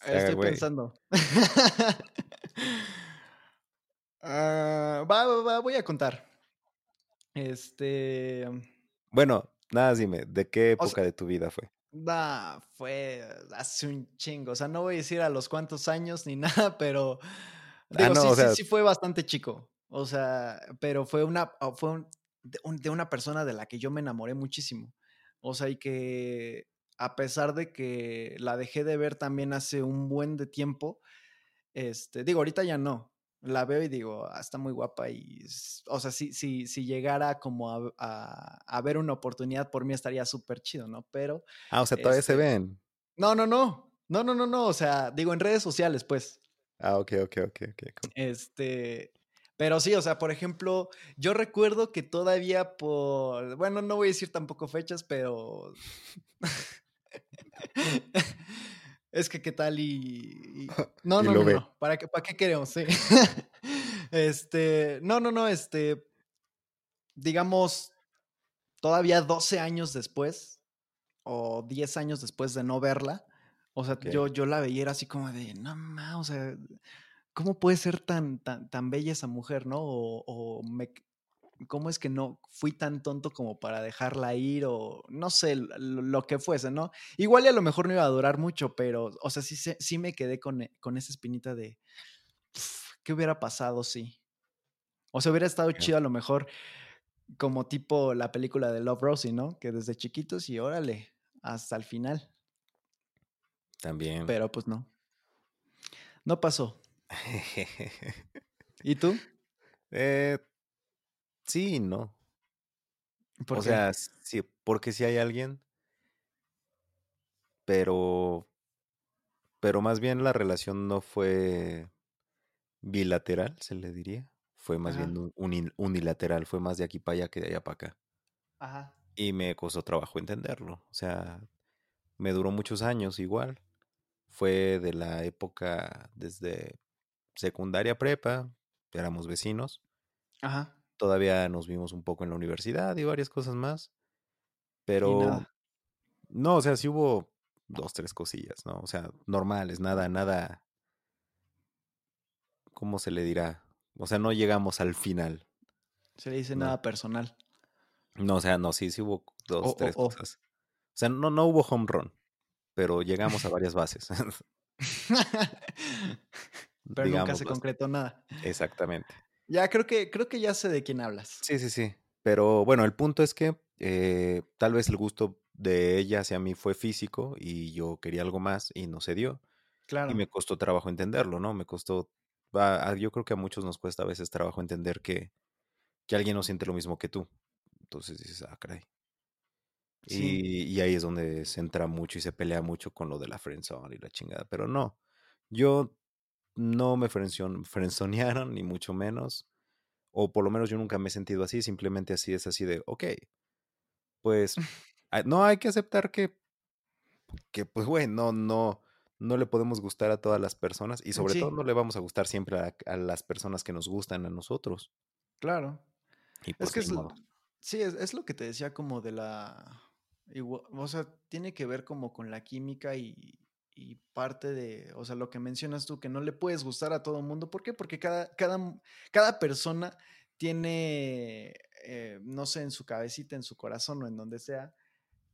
Estoy pensando. Ah, va, va, va, voy a contar. Este. Bueno, nada, dime, ¿de qué época de tu vida fue? Da, fue hace un chingo. O sea, no voy a decir a los cuántos años ni nada, pero. Ah, sí, sí, sí, fue bastante chico. O sea, pero fue una. Fue de una persona de la que yo me enamoré muchísimo. O sea, y que a pesar de que la dejé de ver también hace un buen de tiempo, este, digo, ahorita ya no. La veo y digo, ah, está muy guapa y, o sea, si, si, si llegara como a, a, ver una oportunidad por mí estaría súper chido, ¿no? Pero... Ah, o sea, todavía se este ven. No, no, no. No, no, no, no. O sea, digo, en redes sociales, pues. Ah, ok, ok, ok, ok. Este, pero sí, o sea, por ejemplo, yo recuerdo que todavía por, bueno, no voy a decir tampoco fechas, pero es que qué tal y... No, no, no, no, ¿Para qué, ¿para qué queremos? Sí. este, no, no, no, este, digamos, todavía 12 años después o 10 años después de no verla, o sea, yo, yo la veía así como de, no, ma, o sea, ¿cómo puede ser tan, tan, tan bella esa mujer, no? O, o me, ¿cómo es que no fui tan tonto como para dejarla ir o no sé, lo, que fuese, ¿no? Igual y a lo mejor no iba a durar mucho, pero, o sea, sí, sí me quedé con, eh, con esa espinita de, ¿qué hubiera pasado si? O sea, hubiera estado chido a lo mejor como tipo la película de Love Rosie, ¿no? Que desde chiquitos y órale, hasta el final. También. Pero pues no. No pasó. ¿Y tú? Eh, Sí, no. o sea, sí, porque si hay alguien, pero, pero más bien la relación no fue bilateral, se le diría. Fue más bien unilateral, fue más de aquí para allá que de allá para acá. Ajá. Y me costó trabajo entenderlo. O sea, me duró muchos años igual. Fue de la época desde secundaria prepa, éramos vecinos. Ajá. Todavía nos vimos un poco en la universidad y varias cosas más. Pero no, o sea, sí hubo dos, tres cosillas, ¿no? O sea, normales, nada, nada. ¿Cómo se le dirá? O sea, no llegamos al final. Se le dice nada personal. No, o sea, no, sí, sí hubo dos, tres cosas. O sea, no, no hubo home run, pero llegamos a varias bases. pero nunca se concretó nada. Exactamente. Ya creo que, creo que ya sé de quién hablas. Sí, sí, sí. Pero bueno, el punto es que eh, tal vez el gusto de ella hacia mí fue físico y yo quería algo más y no se dio. Claro. Y me costó trabajo entenderlo, ¿no? Me costó, yo creo que a muchos nos cuesta a veces trabajo entender que, que alguien no siente lo mismo que tú. Entonces dices, ah, caray. Y, y, ahí es donde se entra mucho y se pelea mucho con lo de la friendzone y la chingada. Pero no, yo no me frenzonearon, ni mucho menos. O por lo menos yo nunca me he sentido así, simplemente así es así de, ok, pues no hay que aceptar que, que pues bueno, no, no, no le podemos gustar a todas las personas y sobre todo no le vamos a gustar siempre a, las personas que nos gustan a nosotros. Claro. Y es pues que es, sí, es, es, lo que te decía como de la... O sea, tiene que ver como con la química y, y parte de, o sea, lo que mencionas tú, que no le puedes gustar a todo el mundo. ¿Por qué? Porque cada, cada, cada persona tiene, eh, no sé, en su cabecita, en su corazón o en donde sea,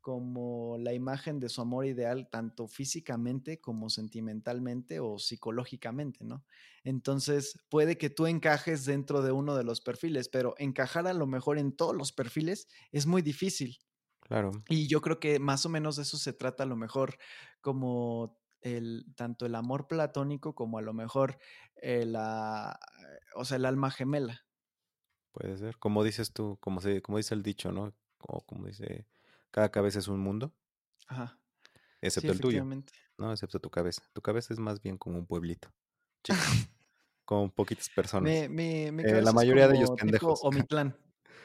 como la imagen de su amor ideal, tanto físicamente como sentimentalmente o psicológicamente, ¿no? Entonces, puede que tú encajes dentro de uno de los perfiles, pero encajar a lo mejor en todos los perfiles es muy difícil. Claro. Y yo creo que más o menos de eso se trata a lo mejor como el, tanto el amor platónico como a lo mejor el, ah, o sea, el alma gemela. Puede ser. Como dices tú, como, se, como dice el dicho, ¿no? O como dice, cada cabeza es un mundo. Ajá. Excepto el tuyo. No, excepto tu cabeza. Tu cabeza es más bien como un pueblito. con poquitas personas. Eh, la mayoría de ellos pendejos. O mi clan.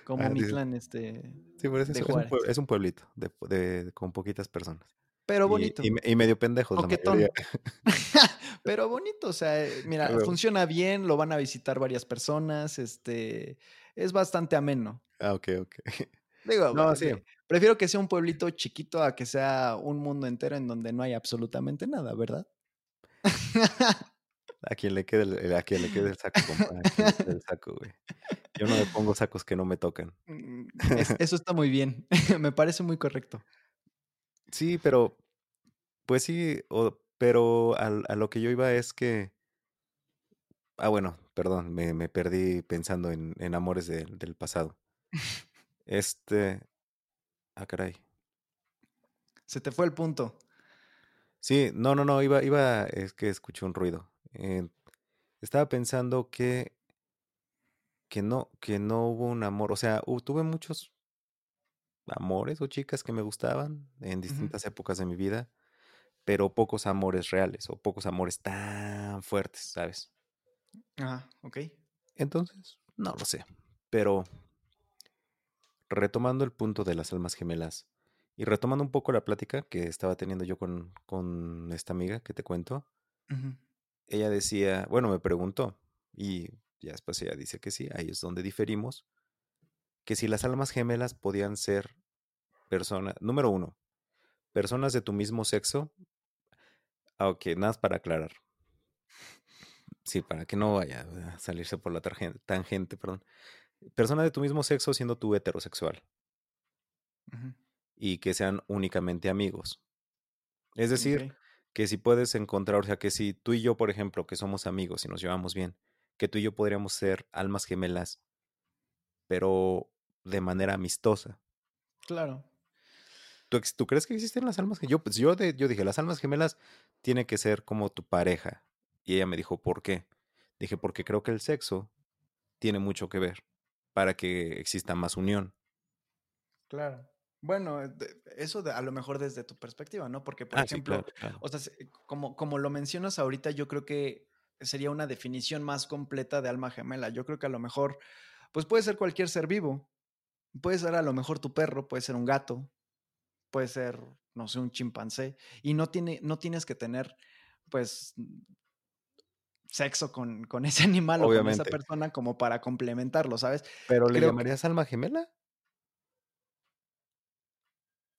Como ah, mi clan, este. Sí, por eso es, un es, un pueblito de, con poquitas personas. Pero bonito. Y, medio pendejos, la Pero bonito, o sea, eh, mira, funciona bien, lo van a visitar varias personas, este, es bastante ameno. Ah, ok, ok. Digo, no, sí. prefiero que sea un pueblito chiquito a que sea un mundo entero en donde no hay absolutamente nada, ¿verdad? A quien le quede el, a quien le quede el saco, el saco, güey. Yo no me pongo sacos que no me tocan. Mm, eso está muy bien. me parece muy correcto. Sí, pero, pues sí, pero a, lo que yo iba es que. Ah, bueno, perdón, me, me perdí pensando en, en amores del pasado. Este. Ah, caray. Se te fue el punto. Sí, no, no, no, iba, iba, es que escuché un ruido. Eh, estaba pensando que, que no, que no hubo un amor, o sea, tuve muchos amores o chicas que me gustaban en distintas épocas de mi vida, pero pocos amores reales o pocos amores tan fuertes, ¿sabes? Ajá, ok. Entonces, no lo sé, pero retomando el punto de las almas gemelas y retomando un poco la plática que estaba teniendo yo con, con esta amiga que te cuento, ella decía, bueno, me preguntó, y ya después ella dice que sí, ahí es donde diferimos, que si las almas gemelas podían ser personas, número uno, personas de tu mismo sexo, ah, ok, nada más para aclarar. Sí, para que no vaya a salirse por la tangente, perdón. Personas de tu mismo sexo siendo tú heterosexual. Y que sean únicamente amigos. Es decir, que si puedes encontrar, o sea, que si tú y yo, por ejemplo, que somos amigos y nos llevamos bien, que tú y yo podríamos ser almas gemelas, pero de manera amistosa. Claro. ¿Tú, ¿tú crees que existen las almas gemelas? Yo, pues yo, yo dije, las almas gemelas tiene que ser como tu pareja. Y ella me dijo, ¿por qué? Dije, porque creo que el sexo tiene mucho que ver para que exista más unión. Claro. Bueno, eso de, a lo mejor desde tu perspectiva, ¿no? Porque, por ah, ejemplo, o sea, como, como lo mencionas ahorita, yo creo que sería una definición más completa de alma gemela. Yo creo que a lo mejor, pues puede ser cualquier ser vivo. Puede ser a lo mejor tu perro, puede ser un gato, puede ser, no sé, un chimpancé. Y no, tiene, no tienes que tener, pues, sexo con, con ese animal o con esa persona como para complementarlo, ¿sabes? ¿Pero le llamarías alma gemela?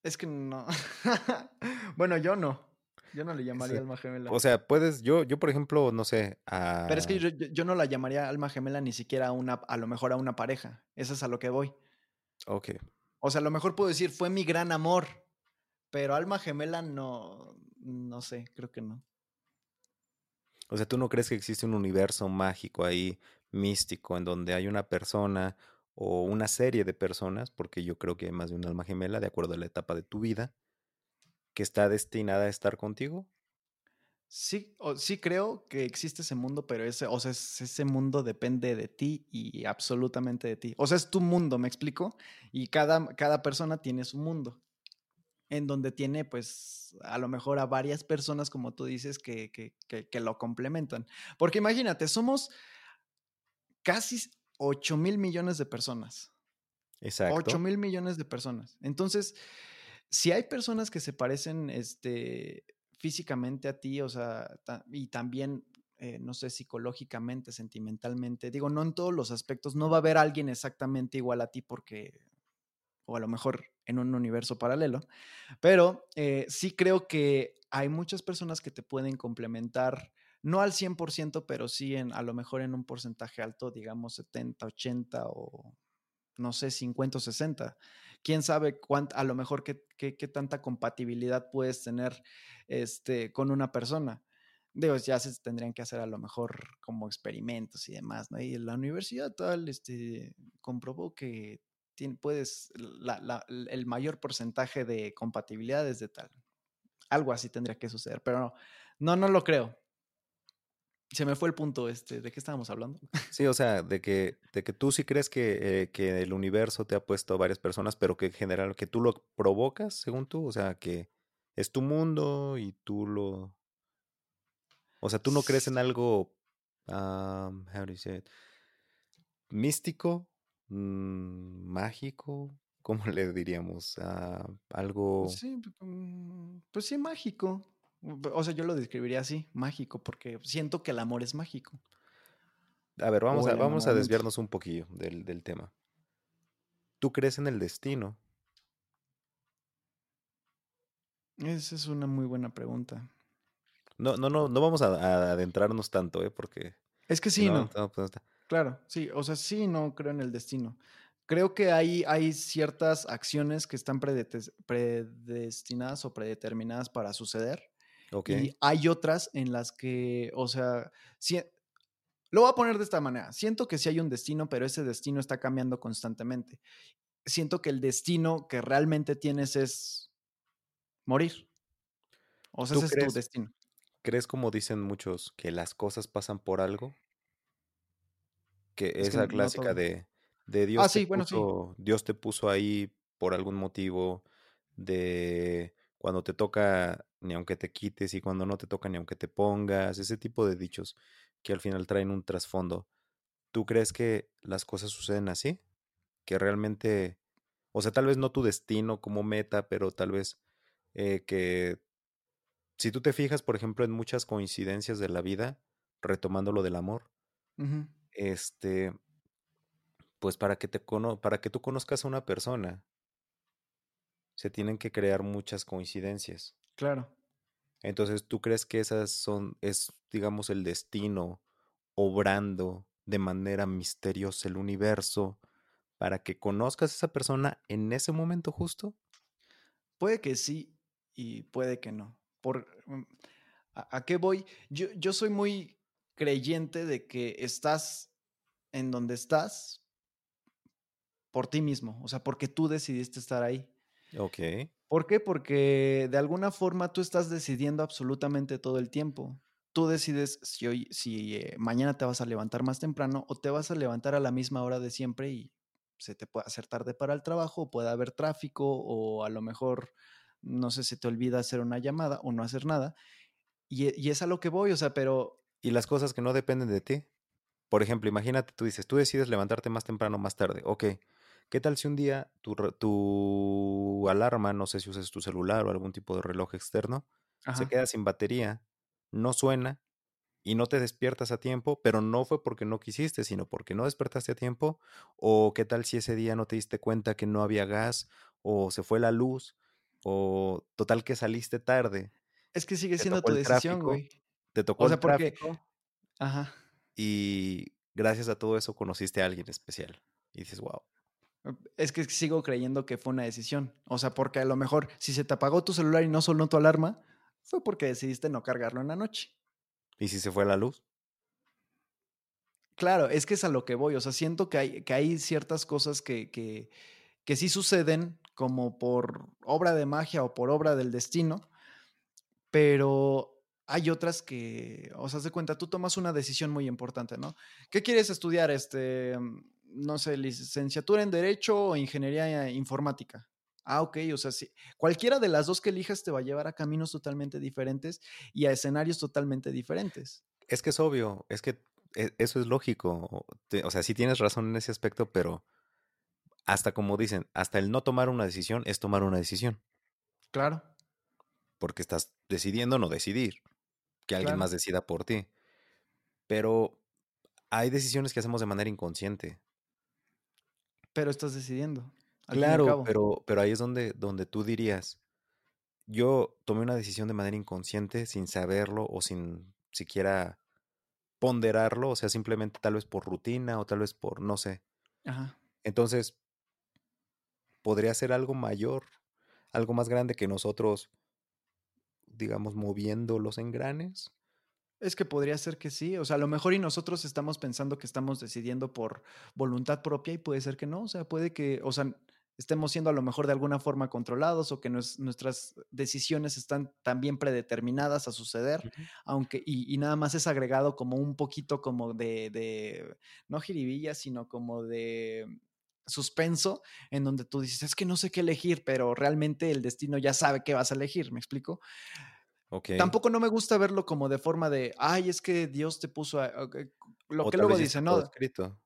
Es que no. bueno, yo no. Yo no le llamaría alma gemela. O sea, puedes, yo, yo por ejemplo, no sé. Pero es que yo, no la llamaría alma gemela ni siquiera a una, a lo mejor a una pareja. Eso es a lo que voy. Ok. O sea, a lo mejor puedo decir, fue mi gran amor. Pero alma gemela no, no sé, creo que no. O sea, ¿tú no crees que existe un universo mágico ahí, místico, en donde hay una persona o una serie de personas, porque yo creo que hay más de un alma gemela, de acuerdo a la etapa de tu vida, que está destinada a estar contigo? Sí, sí creo que existe ese mundo, pero ese, o sea, ese mundo depende de ti y absolutamente de ti. O sea, es tu mundo, ¿me explico? Y cada, cada persona tiene su mundo, en donde tiene, pues, a lo mejor a varias personas, como tú dices, que, que, que lo complementan. Porque imagínate, somos casi 8 mil millones de personas. Exacto. 8 mil millones de personas. Entonces, si hay personas que se parecen este, físicamente a ti, o sea, y también, eh, no sé, psicológicamente, sentimentalmente, digo, no en todos los aspectos, no va a haber alguien exactamente igual a ti porque, o a lo mejor en un universo paralelo, pero eh, sí creo que hay muchas personas que te pueden complementar no al 100%, pero sí en, a lo mejor en un porcentaje alto, digamos 70, 80 o no sé, 50 o 60. Quién sabe cuánto, a lo mejor qué, qué, tanta compatibilidad puedes tener este, con una persona. Digo, ya se tendrían que hacer a lo mejor como experimentos y demás, ¿no? Y la universidad tal, este, comprobó que puedes, el mayor porcentaje de compatibilidad es de tal. Algo así tendría que suceder, pero no, No, no lo creo. Se me fue el punto, este, ¿de qué estábamos hablando? Sí, o sea, de que, de que tú sí crees que, eh, que el universo te ha puesto a varias personas, pero que en general, que tú lo provocas, según tú, o sea, que es tu mundo y tú lo... O sea, tú no crees en algo, um, how do you say it? místico, mm, mágico, ¿cómo le diríamos? Ah, algo... Sí, mm, pues sí, mágico. O sea, yo lo describiría así, mágico, porque siento que el amor es mágico. A ver, vamos, a, vamos a desviarnos un poquillo del, del tema. ¿Tú crees en el destino? Esa es una muy buena pregunta. No, no, no, no vamos a, a adentrarnos tanto, ¿eh? Porque Es que sí, no, no. no, pues, Claro, sí. O sea, sí, no creo en el destino. Creo que hay, hay ciertas acciones que están predestinadas o predeterminadas para suceder. Ok, Y hay otras en las que, o sea, si- lo voy a poner de esta manera. Siento que sí hay un destino, pero ese destino está cambiando constantemente. Siento que el destino que realmente tienes es morir. O sea, ¿tú ese es tu crees, destino. crees como dicen muchos que las cosas pasan por algo? Que Es que esa no clásica de, de Ah, Dios te sí, bueno, sí. puso, Dios te puso ahí por algún motivo, de cuando te toca ni aunque te quites y cuando no te toca ni aunque te pongas, ese tipo de dichos que al final traen un trasfondo. ¿Tú crees que las cosas suceden así? Que realmente, o sea, tal vez no tu destino como meta, pero tal vez eh, que si tú te fijas, por ejemplo, en muchas coincidencias de la vida, retomando lo del amor, este, pues para que te cono- para que tú conozcas a una persona, se tienen que crear muchas coincidencias. claro. Entonces, ¿tú crees que esas son, es, digamos, el destino obrando de manera misteriosa el universo para que conozcas a esa persona en ese momento justo? Puede que sí y puede que no. Por, mm, ¿a, a qué voy? Yo, yo soy muy creyente de que estás en donde estás por ti mismo, o sea, porque tú decidiste estar ahí. Ok. ¿Por qué? Porque de alguna forma tú estás decidiendo absolutamente todo el tiempo. Tú decides si hoy, si eh, mañana te vas a levantar más temprano o te vas a levantar a la misma hora de siempre y se te puede hacer tarde para el trabajo, o puede haber tráfico o a lo mejor, no sé, se te olvida hacer una llamada o no hacer nada. Y, e- y es a lo que voy, o sea, pero... Y las cosas que no dependen de ti. Por ejemplo, imagínate, tú dices, tú decides levantarte más temprano o más tarde. Ok. ¿Qué tal si un día tu, tu alarma, no sé si usas tu celular o algún tipo de reloj externo, se queda sin batería, no suena y no te despiertas a tiempo, pero no fue porque no quisiste, sino porque no despertaste a tiempo? ¿O qué tal si ese día no te diste cuenta que no había gas o se fue la luz o total que saliste tarde, Es que sigue siendo tu el decisión, güey. te tocó O el sea, porque... tráfico Ajá. y gracias a todo eso conociste a alguien especial y dices, wow. Es que sigo creyendo que fue una decisión. O sea, porque a lo mejor si se te apagó tu celular y no sonó tu alarma, fue porque decidiste no cargarlo en la noche. ¿Y si se fue la luz? Claro, es que es a lo que voy. O sea, siento que hay, que hay ciertas cosas que, que, que sí suceden como por obra de magia o por obra del destino, pero hay otras que, o sea, de cuenta, tú tomas una decisión muy importante, ¿no? ¿Qué quieres estudiar? Este, no sé, licenciatura en Derecho o Ingeniería Informática. Ah, ok, o sea, sí. Cualquiera de las dos que elijas te va a llevar a caminos totalmente diferentes y a escenarios totalmente diferentes. Es que es obvio, es que e- eso es lógico. O sea, sí tienes razón en ese aspecto, pero hasta como dicen, hasta el no tomar una decisión es tomar una decisión, Claro, porque estás decidiendo no decidir, que alguien claro, más decida por ti. Pero hay decisiones que hacemos de manera inconsciente. Pero estás decidiendo, Claro, pero, pero ahí es donde, donde tú dirías, yo tomé una decisión de manera inconsciente, sin saberlo o sin siquiera ponderarlo, o sea, simplemente tal vez por rutina o tal vez por, no sé. Ajá. Entonces, podría ser algo mayor, algo más grande que nosotros, digamos, moviendo los engranes. Es que podría ser que sí, o sea, a lo mejor y nosotros estamos pensando que estamos decidiendo por voluntad propia y puede ser que no, o sea, puede que, o sea, estemos siendo a lo mejor de alguna forma controlados o que nuestras decisiones están también predeterminadas a suceder, aunque, y, nada más es agregado como un poquito como de, de no jiribilla, sino como de suspenso, en donde tú dices, es que no sé qué elegir, pero realmente el destino ya sabe qué vas a elegir, ¿me explico? Tampoco no me gusta verlo como de forma de, ay, es que Dios te puso a... Lo que luego dice, no. Escrito.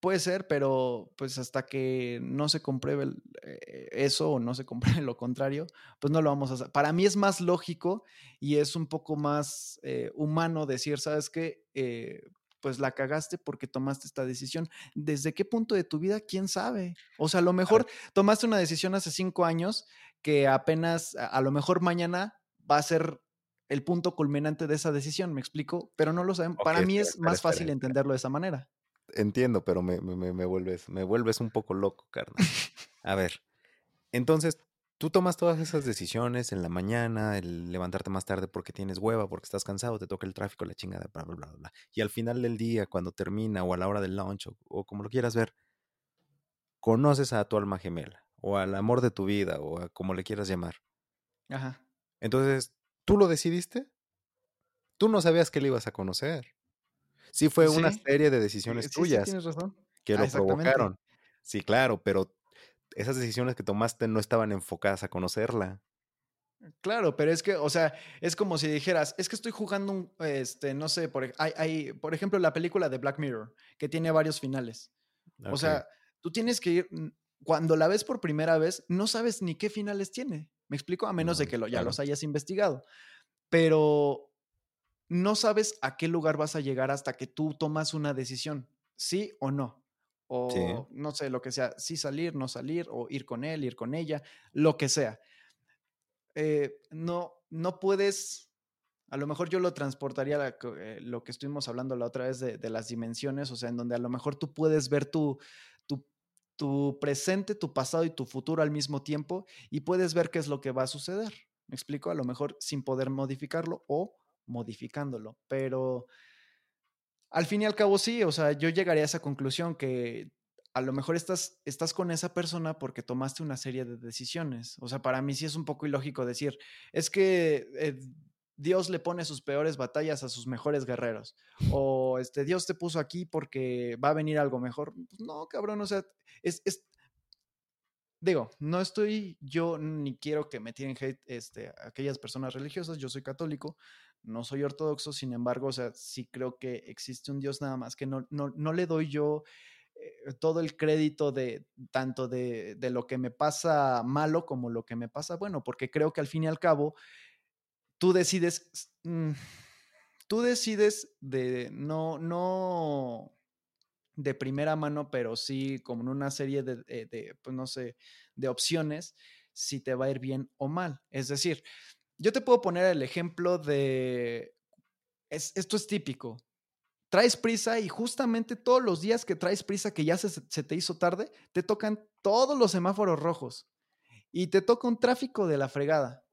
Puede ser, pero pues hasta que no se compruebe eh, eso o no se compruebe lo contrario, pues no lo vamos a hacer. Para mí es más lógico y es un poco más eh, humano decir, ¿sabes qué? Eh, pues la cagaste porque tomaste esta decisión. ¿Desde qué punto de tu vida? ¿Quién sabe? O sea, a lo mejor tomaste una decisión hace cinco años que apenas, a, lo mejor mañana va a ser el punto culminante de esa decisión, ¿me explico? Pero no lo saben. Para mí es más fácil entenderlo de esa manera. Entiendo, pero me, vuelves, me vuelves un poco loco, carnal. A ver, entonces tú tomas todas esas decisiones en la mañana, el levantarte más tarde porque tienes hueva, porque estás cansado, te toca el tráfico, la chingada, bla, bla, bla, bla. Y al final del día, cuando termina, o a la hora del lunch, o como lo quieras ver, conoces a tu alma gemela, o al amor de tu vida, o a como le quieras llamar. Ajá. Entonces, ¿tú lo decidiste? Tú no sabías que le ibas a conocer. Sí fue una serie de decisiones tuyas que lo provocaron. Sí, claro, pero esas decisiones que tomaste no estaban enfocadas a conocerla. Claro, pero es que, o sea, es como si dijeras, es que estoy jugando un, este, no sé, por, hay, hay, por ejemplo, la película de Black Mirror, que tiene varios finales. O sea, tú tienes que ir, cuando la ves por primera vez, no sabes ni qué finales tiene. ¿Me explico? A menos de que lo, ya los hayas investigado. Pero no sabes a qué lugar vas a llegar hasta que tú tomas una decisión, sí o no. O no sé, lo que sea, sí salir, no salir, o ir con él, ir con ella, lo que sea. Eh, no, no puedes, a lo mejor yo lo transportaría a eh, lo que estuvimos hablando la otra vez de, de, las dimensiones, o sea, en donde a lo mejor tú puedes ver tu, tu presente, tu pasado y tu futuro al mismo tiempo y puedes ver qué es lo que va a suceder. ¿Me explico? A lo mejor sin poder modificarlo o modificándolo, pero al fin y al cabo sí, o sea, yo llegaría a esa conclusión que a lo mejor estás, estás con esa persona porque tomaste una serie de decisiones. O sea, para mí sí es un poco ilógico decir, es que eh, Dios le pone sus peores batallas a sus mejores guerreros. O este, Dios te puso aquí porque va a venir algo mejor. Pues no, cabrón, o sea, es, digo, no estoy yo ni quiero que me tiren hate este, aquellas personas religiosas, yo soy católico, no soy ortodoxo, sin embargo, o sea, sí creo que existe un Dios nada más que no, no, le doy yo eh, todo el crédito de tanto de, de, lo que me pasa malo como lo que me pasa bueno, porque creo que al fin y al cabo tú decides, mm, tú decides de no, no de primera mano, pero sí como en una serie de, de, pues no sé, de opciones, si te va a ir bien o mal. Es decir, yo te puedo poner el ejemplo de, esto es típico, traes prisa y justamente todos los días que traes prisa, que ya se, te hizo tarde, te tocan todos los semáforos rojos y te toca un tráfico de la fregada.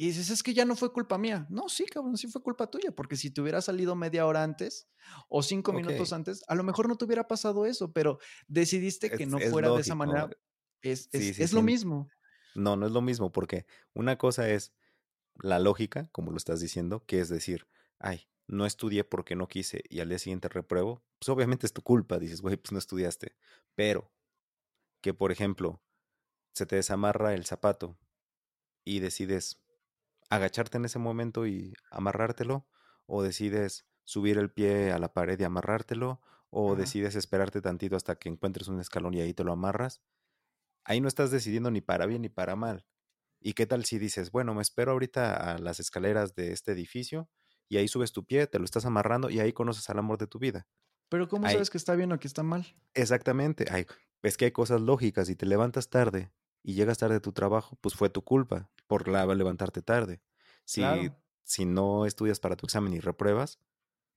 Y dices, es que ya no fue culpa mía. No, sí, cabrón, sí fue culpa tuya, porque si te hubiera salido media hora antes o cinco minutos antes, a lo mejor no te hubiera pasado eso, pero decidiste que no fuera de esa manera. Es, es, lo mismo. No, no es lo mismo, porque una cosa es la lógica, como lo estás diciendo, que es decir, ay, no estudié porque no quise y al día siguiente repruebo, pues obviamente es tu culpa, dices, güey, pues no estudiaste. Pero que, por ejemplo, se te desamarra el zapato y decides agacharte en ese momento y amarrártelo, o decides subir el pie a la pared y amarrártelo, o decides esperarte tantito hasta que encuentres un escalón y ahí te lo amarras, ahí no estás decidiendo ni para bien ni para mal. ¿Y qué tal si dices, bueno, me espero ahorita a las escaleras de este edificio y ahí subes tu pie, te lo estás amarrando y ahí conoces al amor de tu vida? Pero ¿cómo sabes que está bien o que está mal? Exactamente. Ay, es que hay cosas lógicas. Si te levantas tarde y llegas tarde a tu trabajo, pues fue tu culpa por la, levantarte tarde. Si, si no estudias para tu examen y repruebas,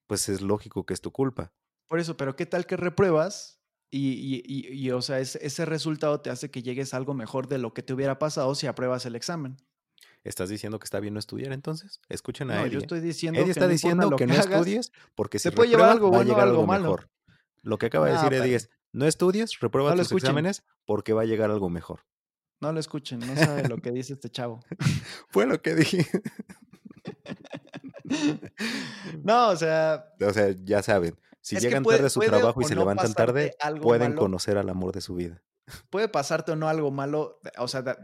pues es lógico que es tu culpa. Por eso, pero ¿qué tal que repruebas y, y, y, o sea, ese, ese, resultado te hace que llegues a algo mejor de lo que te hubiera pasado si apruebas el examen? ¿Estás diciendo que está bien no estudiar entonces? Escuchen a no, Eddie. yo estoy diciendo Eddie está diciendo que, no estudies porque se puede llevar algo bueno o algo malo. Lo que acaba de decir Eddie es, No estudies, reprueba No tus escuchen. exámenes porque va a llegar algo mejor. No lo escuchen, no sabe lo que dice este chavo. Fue lo que dije. No, o sea, O sea, ya saben, si llegan puede- tarde a su trabajo y se no levantan tarde, pueden malo. conocer al amor de su vida. puede pasarte o no algo malo. O sea, da-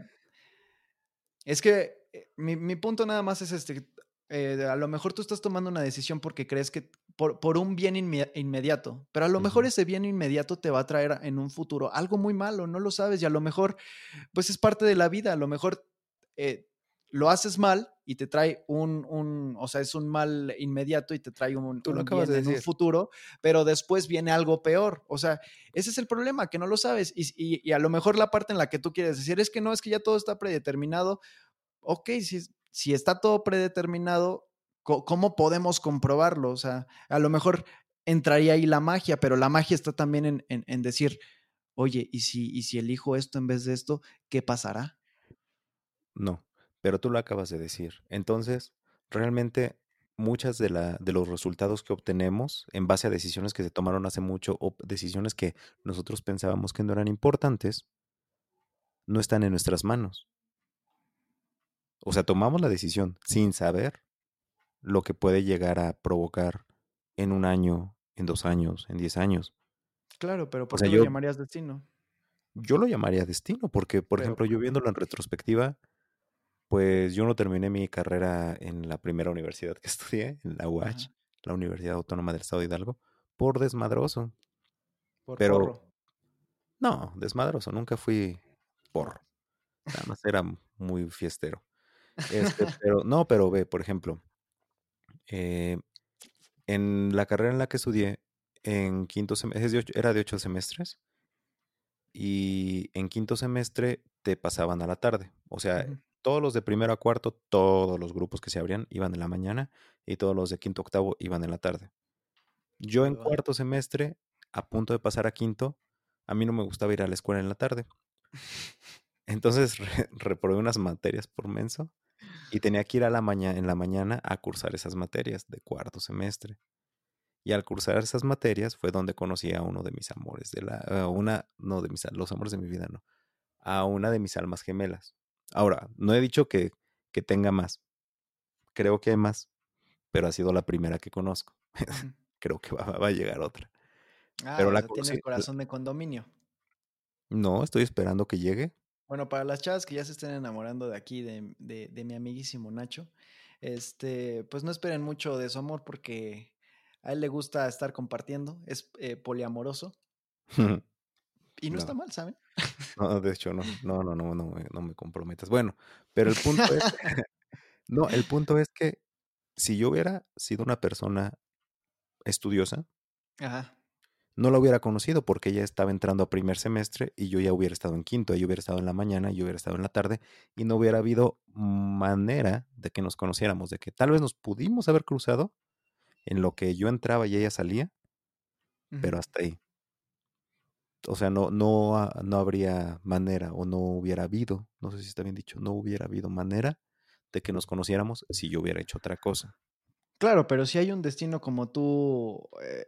es que eh, mi, mi punto nada más es este. eh, a lo mejor tú estás tomando una decisión porque crees que por, por un bien inme- inmediato, pero a lo mejor ese bien inmediato te va a traer en un futuro algo muy malo, no lo sabes y a lo mejor pues es parte de la vida, a lo mejor eh, lo haces mal y te trae un, un, o sea, es un mal inmediato y te trae un, Tú lo acabas bien de en un decir. futuro, pero después viene algo peor, o sea, ese es el problema, que no lo sabes. Y, y- y a lo mejor la parte en la que tú quieres decir es que no, es que ya todo está predeterminado. Ok, si, si está todo predeterminado, ¿cómo podemos comprobarlo? O sea, a lo mejor entraría ahí la magia, pero la magia está también en, en- decir, oye, ¿y si, ¿y si elijo esto en vez de esto, qué pasará? No, pero tú lo acabas de decir. Entonces, realmente muchas de, la, de los resultados que obtenemos en base a decisiones que se tomaron hace mucho o decisiones que nosotros pensábamos que no eran importantes, no están en nuestras manos. O sea, tomamos la decisión sin saber lo que puede llegar a provocar en un año, en dos años, en diez años. Claro, pero ¿por sea, qué lo yo- llamarías destino? Yo lo llamaría destino, porque, por Pero- ejemplo, yo viéndolo en retrospectiva, pues yo no terminé mi carrera en la primera universidad que estudié, en la UACH, Ajá, la Universidad Autónoma del Estado de Hidalgo, por desmadroso. por Pero- porro. No, desmadroso, nunca fui por. Nada más era muy fiestero. Este, pero, no, pero ve, por ejemplo, eh, en la carrera en la que estudié, en quinto semestre, era de ocho semestres, y en quinto semestre te pasaban a la tarde. O sea, todos los de primero a cuarto, todos los grupos que se abrían iban en la mañana y todos los de quinto a octavo iban en la tarde. Yo en cuarto semestre, a punto de pasar a quinto, a mí no me gustaba ir a la escuela en la tarde. Entonces re- reprobé unas materias por menso y tenía que ir a la mañana, en la mañana a cursar esas materias de cuarto semestre. Y al cursar esas materias fue donde conocí a uno de mis amores, de la, a una, no de mis, los amores de mi vida, no, a una de mis almas gemelas. Ahora, no he dicho que, que tenga más, creo que hay más, pero ha sido la primera que conozco. Creo que va, va a llegar otra. Ah, Pero la tiene conocí- el corazón de condominio. No, estoy esperando que llegue. Bueno, para las chavas que ya se estén enamorando de aquí, de, de- de mi amiguísimo Nacho, este, pues no esperen mucho de su amor porque a él le gusta estar compartiendo, es eh, poliamoroso y no, No. está mal, ¿saben? No, de hecho, no, no, no, no, no, me- no me comprometas. Bueno, pero el punto es, no, el punto es que si yo hubiera sido una persona estudiosa, Ajá. No la hubiera conocido porque ella estaba entrando a primer semestre y yo ya hubiera estado en quinto, ella hubiera estado en la mañana, yo hubiera estado en la tarde y no hubiera habido manera de que nos conociéramos, de que tal vez nos pudimos haber cruzado en lo que yo entraba y ella salía, pero hasta ahí. O sea, no, no, no habría manera o no hubiera habido, no sé si está bien dicho, no hubiera habido manera de que nos conociéramos si yo hubiera hecho otra cosa. Claro, pero si hay un destino como tú, eh,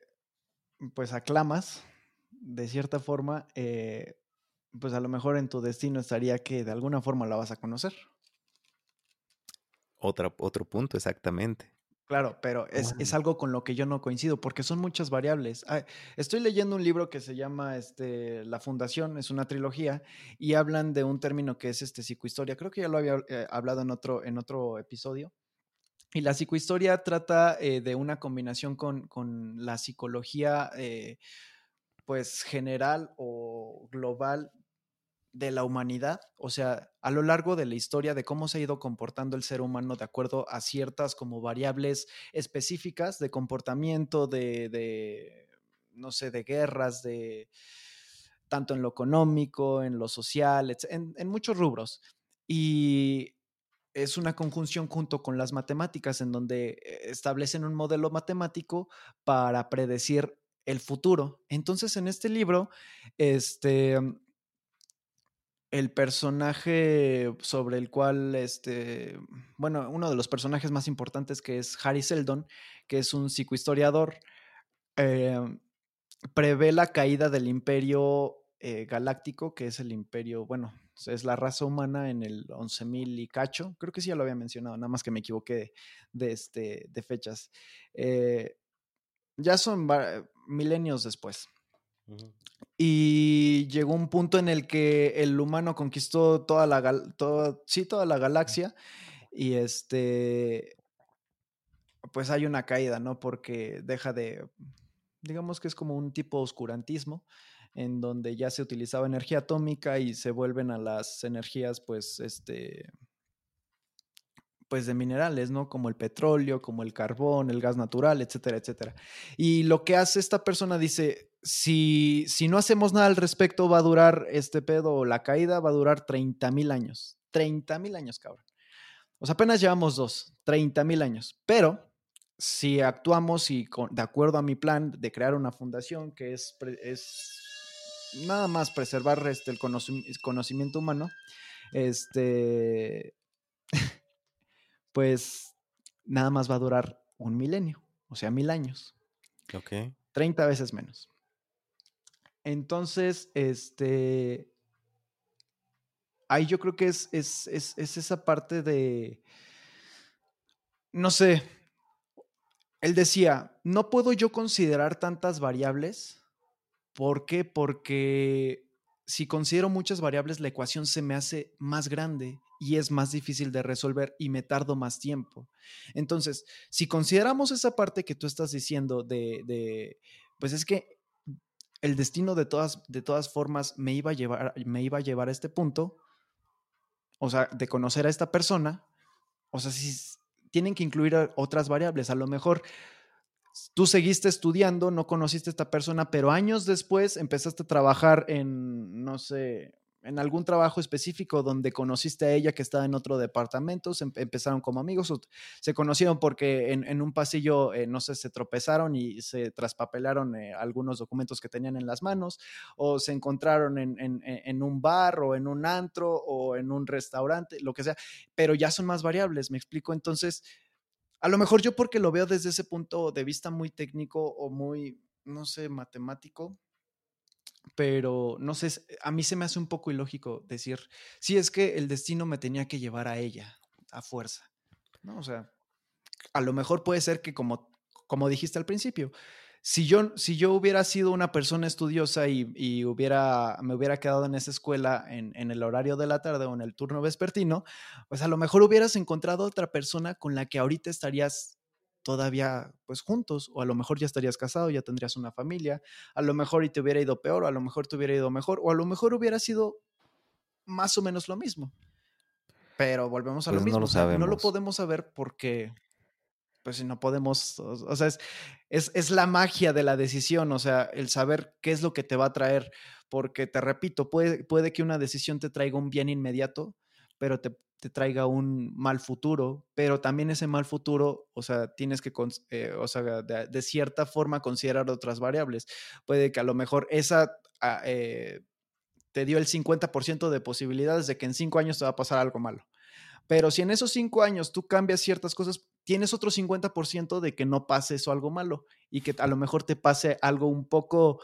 pues aclamas, de cierta forma, eh, pues a lo mejor en tu destino estaría que de alguna forma la vas a conocer. Otra, otro punto, exactamente. Claro, pero es, es algo con lo que yo no coincido, porque son muchas variables. Ah, estoy leyendo un libro que se llama este, La Fundación, es una trilogía, y hablan de un término que es este, psicohistoria. Creo que ya lo había eh, hablado en otro, en otro episodio. Y la psicohistoria trata eh, de una combinación con, con la psicología, eh, pues general o global de la humanidad, o sea, a lo largo de la historia de cómo se ha ido comportando el ser humano de acuerdo a ciertas como variables específicas de comportamiento, de, de no sé, de guerras, de tanto en lo económico, en lo social, en, en muchos rubros. Y es una conjunción junto con las matemáticas en donde eh, establecen un modelo matemático para predecir el futuro. Entonces, en este libro, este, el personaje sobre el cual, este, bueno, uno de los personajes más importantes que es Harry Seldon, que es un psicohistoriador, eh, prevé la caída del imperio eh, galáctico, que es el imperio, bueno, es la raza humana en el 11.000 y cacho. Creo que sí ya lo había mencionado, nada más que me equivoqué de, este, de fechas. Eh, ya son milenios después. Y llegó un punto en el que el humano conquistó toda la, sí, toda la galaxia y este, pues hay una caída, ¿no? Porque deja de, digamos que es como un tipo oscurantismo en donde ya se utilizaba energía atómica y se vuelven a las energías, pues, este, pues de minerales, ¿no? Como el petróleo, como el carbón, el gas natural, etcétera, etcétera. Y lo que hace esta persona dice, si, si no hacemos nada al respecto, va a durar este pedo, la caída va a durar 30 mil años. 30 mil años, cabrón. O sea, apenas llevamos dos, 30 mil años. Pero si actuamos y de acuerdo a mi plan de crear una fundación que es, es nada más preservar este, el conocimiento humano, este, pues nada más va a durar un milenio, o sea, mil años. Ok. 30 veces menos. Entonces, este, ahí yo creo que es, es, es, es esa parte de, no sé, él decía, no puedo yo considerar tantas variables ¿Por qué? Porque si considero muchas variables, la ecuación se me hace más grande y es más difícil de resolver y me tardo más tiempo. Entonces, si consideramos esa parte que tú estás diciendo de, pues es que el destino de todas, de todas formas me iba, a llevar, me iba a llevar a este punto, o sea, de conocer a esta persona, o sea, si tienen que incluir otras variables, a lo mejor tú seguiste estudiando, no conociste a esta persona, pero años después empezaste a trabajar en, no sé, en algún trabajo específico donde conociste a ella que estaba en otro departamento, se empezaron como amigos, o se conocieron porque en, un pasillo, eh, no sé, se tropezaron y se traspapelaron eh, algunos documentos que tenían en las manos, o se encontraron en, en, un bar o en un antro o en un restaurante, lo que sea, pero ya son más variables, me explico, entonces a lo mejor yo porque lo veo desde ese punto de vista muy técnico o muy, no sé, matemático, pero no sé, a mí se me hace un poco ilógico decir, sí, es que el destino me tenía que llevar a ella, a fuerza, ¿no? O sea, a lo mejor puede ser que como, como dijiste al principio, si yo, si yo hubiera sido una persona estudiosa y, hubiera, me hubiera quedado en esa escuela en, el horario de la tarde o en el turno vespertino, pues a lo mejor hubieras encontrado otra persona con la que ahorita estarías todavía pues juntos o a lo mejor ya estarías casado, ya tendrías una familia, a lo mejor y te hubiera ido peor o a lo mejor te hubiera ido mejor o a lo mejor hubiera sido más o menos lo mismo. Pero volvemos a lo pues mismo, no lo, no lo podemos saber porque pues si no podemos, o, sea, es, es, la magia de la decisión, o sea, el saber qué es lo que te va a traer, porque te repito, puede, puede que una decisión te traiga un bien inmediato, pero te, te traiga un mal futuro, pero también ese mal futuro, o sea, tienes que, eh, o sea, de, cierta forma considerar otras variables. Puede que a lo mejor esa... Ah, eh, te dio el 50% de posibilidades de que en cinco años te va a pasar algo malo. Pero si en esos cinco años tú cambias ciertas cosas, tienes otro 50% de que no pase eso algo malo y que a lo mejor te pase algo un poco,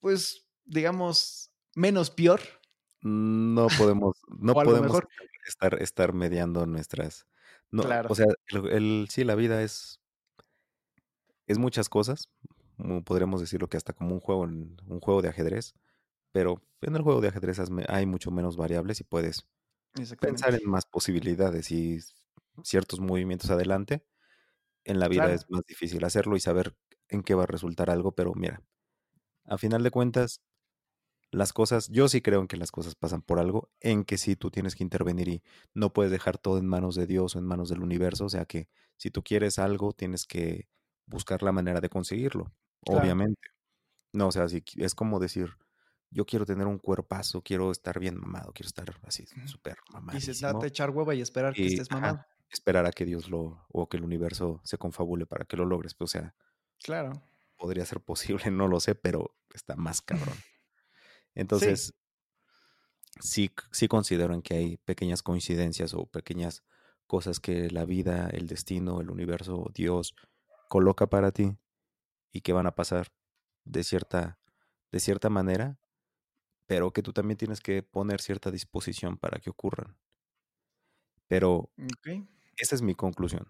pues, digamos, menos peor. No podemos, no podemos estar, estar mediando nuestras. No, claro. O sea, el, sí, la vida es, es muchas cosas. Podríamos decirlo que hasta como un juego, un juego de ajedrez. Pero en el juego de ajedrez hay mucho menos variables y puedes pensar en más posibilidades y ciertos movimientos adelante. En la vida es más difícil hacerlo y saber en qué va a resultar algo, pero mira, a final de cuentas, las cosas, yo sí creo en que las cosas pasan por algo, en que sí tú tienes que intervenir y no puedes dejar todo en manos de Dios o en manos del universo, o sea que si tú quieres algo, tienes que buscar la manera de conseguirlo, obviamente. No, o sea, si, es como decir, yo quiero tener un cuerpazo, quiero estar bien mamado, quiero estar así súper mamado. Dices, date echar hueva y esperar que estés mamado. esperar a que Dios lo, o que el universo se confabule para que lo logres. Pues, o sea, claro. Podría ser posible, no lo sé, pero está más cabrón. Entonces, sí. sí, considero en que hay pequeñas coincidencias o pequeñas cosas que la vida, el destino, el universo, Dios coloca para ti y que van a pasar de cierta, de cierta manera, pero que tú también tienes que poner cierta disposición para que ocurran. Pero esa es mi conclusión.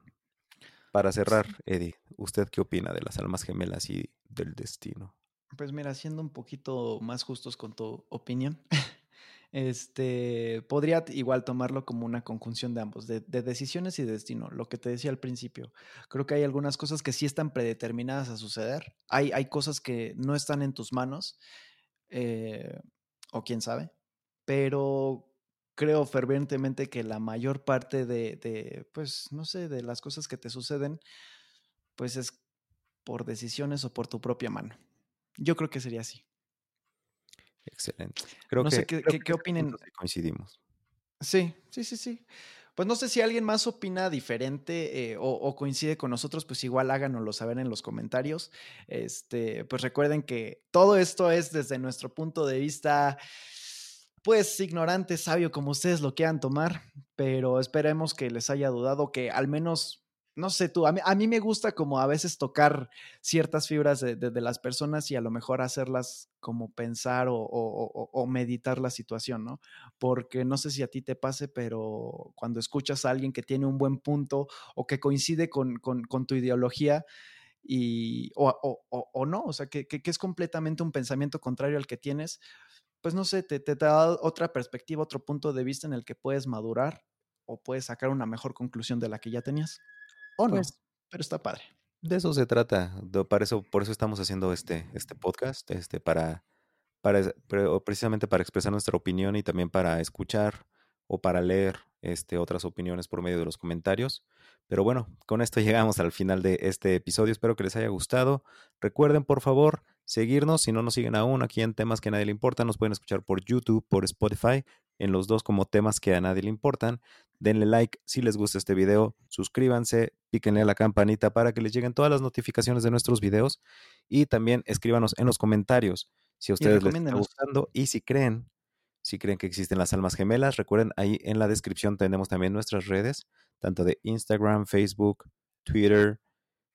Para cerrar, Eddie, ¿usted qué opina de las almas gemelas y del destino? Pues mira, siendo un poquito más justos con tu opinión, este, podría igual tomarlo como una conjunción de ambos, de, decisiones y de destino, lo que te decía al principio. Creo que hay algunas cosas que sí están predeterminadas a suceder, hay, hay cosas que no están en tus manos, eh, o quién sabe, pero creo fervientemente que la mayor parte de, de, pues, no sé, de las cosas que te suceden, pues es por decisiones o por tu propia mano. Yo creo que sería así. Excelente. Creo no que, sé qué, qué, opinen. Coincidimos. Sí, sí, sí, sí. Pues no sé si alguien más opina diferente eh, o, coincide con nosotros, pues igual háganoslo saber en los comentarios. Este, pues recuerden que todo esto es desde nuestro punto de vista, pues ignorante, sabio, como ustedes lo quieran tomar, pero esperemos que les haya dudado, que al menos no sé tú, a mí, me gusta como a veces tocar ciertas fibras de, las personas y a lo mejor hacerlas como pensar o, meditar la situación, ¿no? Porque no sé si a ti te pase, pero cuando escuchas a alguien que tiene un buen punto o que coincide con, tu ideología, y, o, no, o sea, que, es completamente un pensamiento contrario al que tienes, pues no sé, te, te da otra perspectiva, otro punto de vista en el que puedes madurar o puedes sacar una mejor conclusión de la que ya tenías. O no, pues pero está padre. De eso se trata. por, eso, por eso estamos haciendo este, este podcast, este, para, para, precisamente para expresar nuestra opinión y también para escuchar o para leer este, otras opiniones por medio de los comentarios. Pero bueno, con esto llegamos al final de este episodio. Espero que les haya gustado. Recuerden, por favor, seguirnos. Si no nos siguen aún aquí en temas que a nadie le importan, nos pueden escuchar por YouTube, por Spotify, en los dos como temas que a nadie le importan. Denle like si les gusta este video, suscríbanse, píquenle a la campanita para que les lleguen todas las notificaciones de nuestros videos y también escríbanos en los comentarios si a ustedes les está gustando y si creen, si creen que existen las almas gemelas, recuerden ahí en la descripción tenemos también nuestras redes, tanto de Instagram, Facebook, Twitter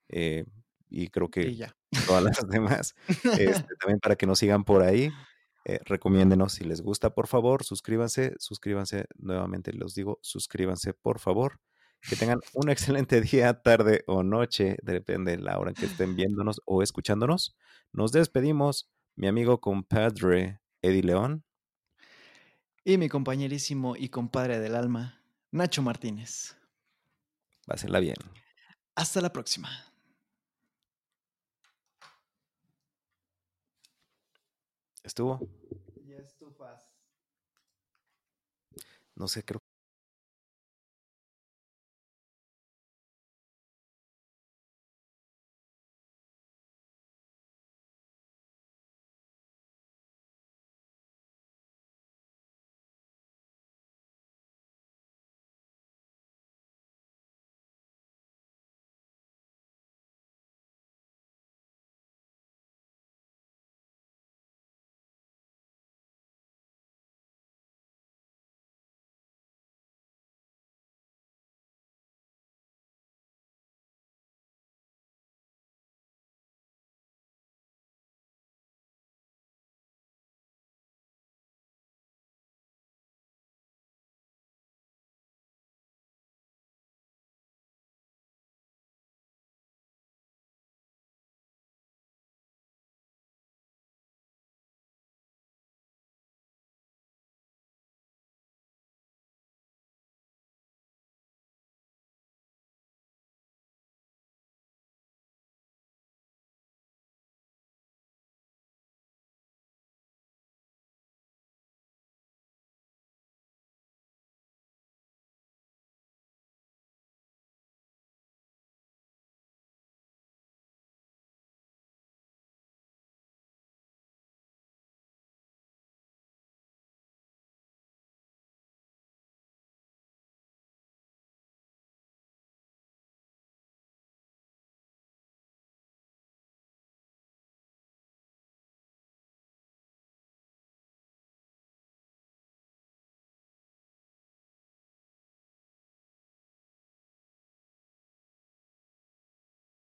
eh, y creo que todas las demás, este, también para que nos sigan por ahí. Eh, recomiéndenos si les gusta, por favor, suscríbanse, suscríbanse nuevamente, los digo, suscríbanse, por favor. Que tengan un excelente día, tarde o noche, depende de la hora en que estén viéndonos o escuchándonos. Nos despedimos, mi amigo compadre Eddie León. Y mi compañerísimo y compadre del alma, Nacho Martínez. Pásenla bien. Hasta la próxima. ¿Estuvo? Ya estufas. No sé, creo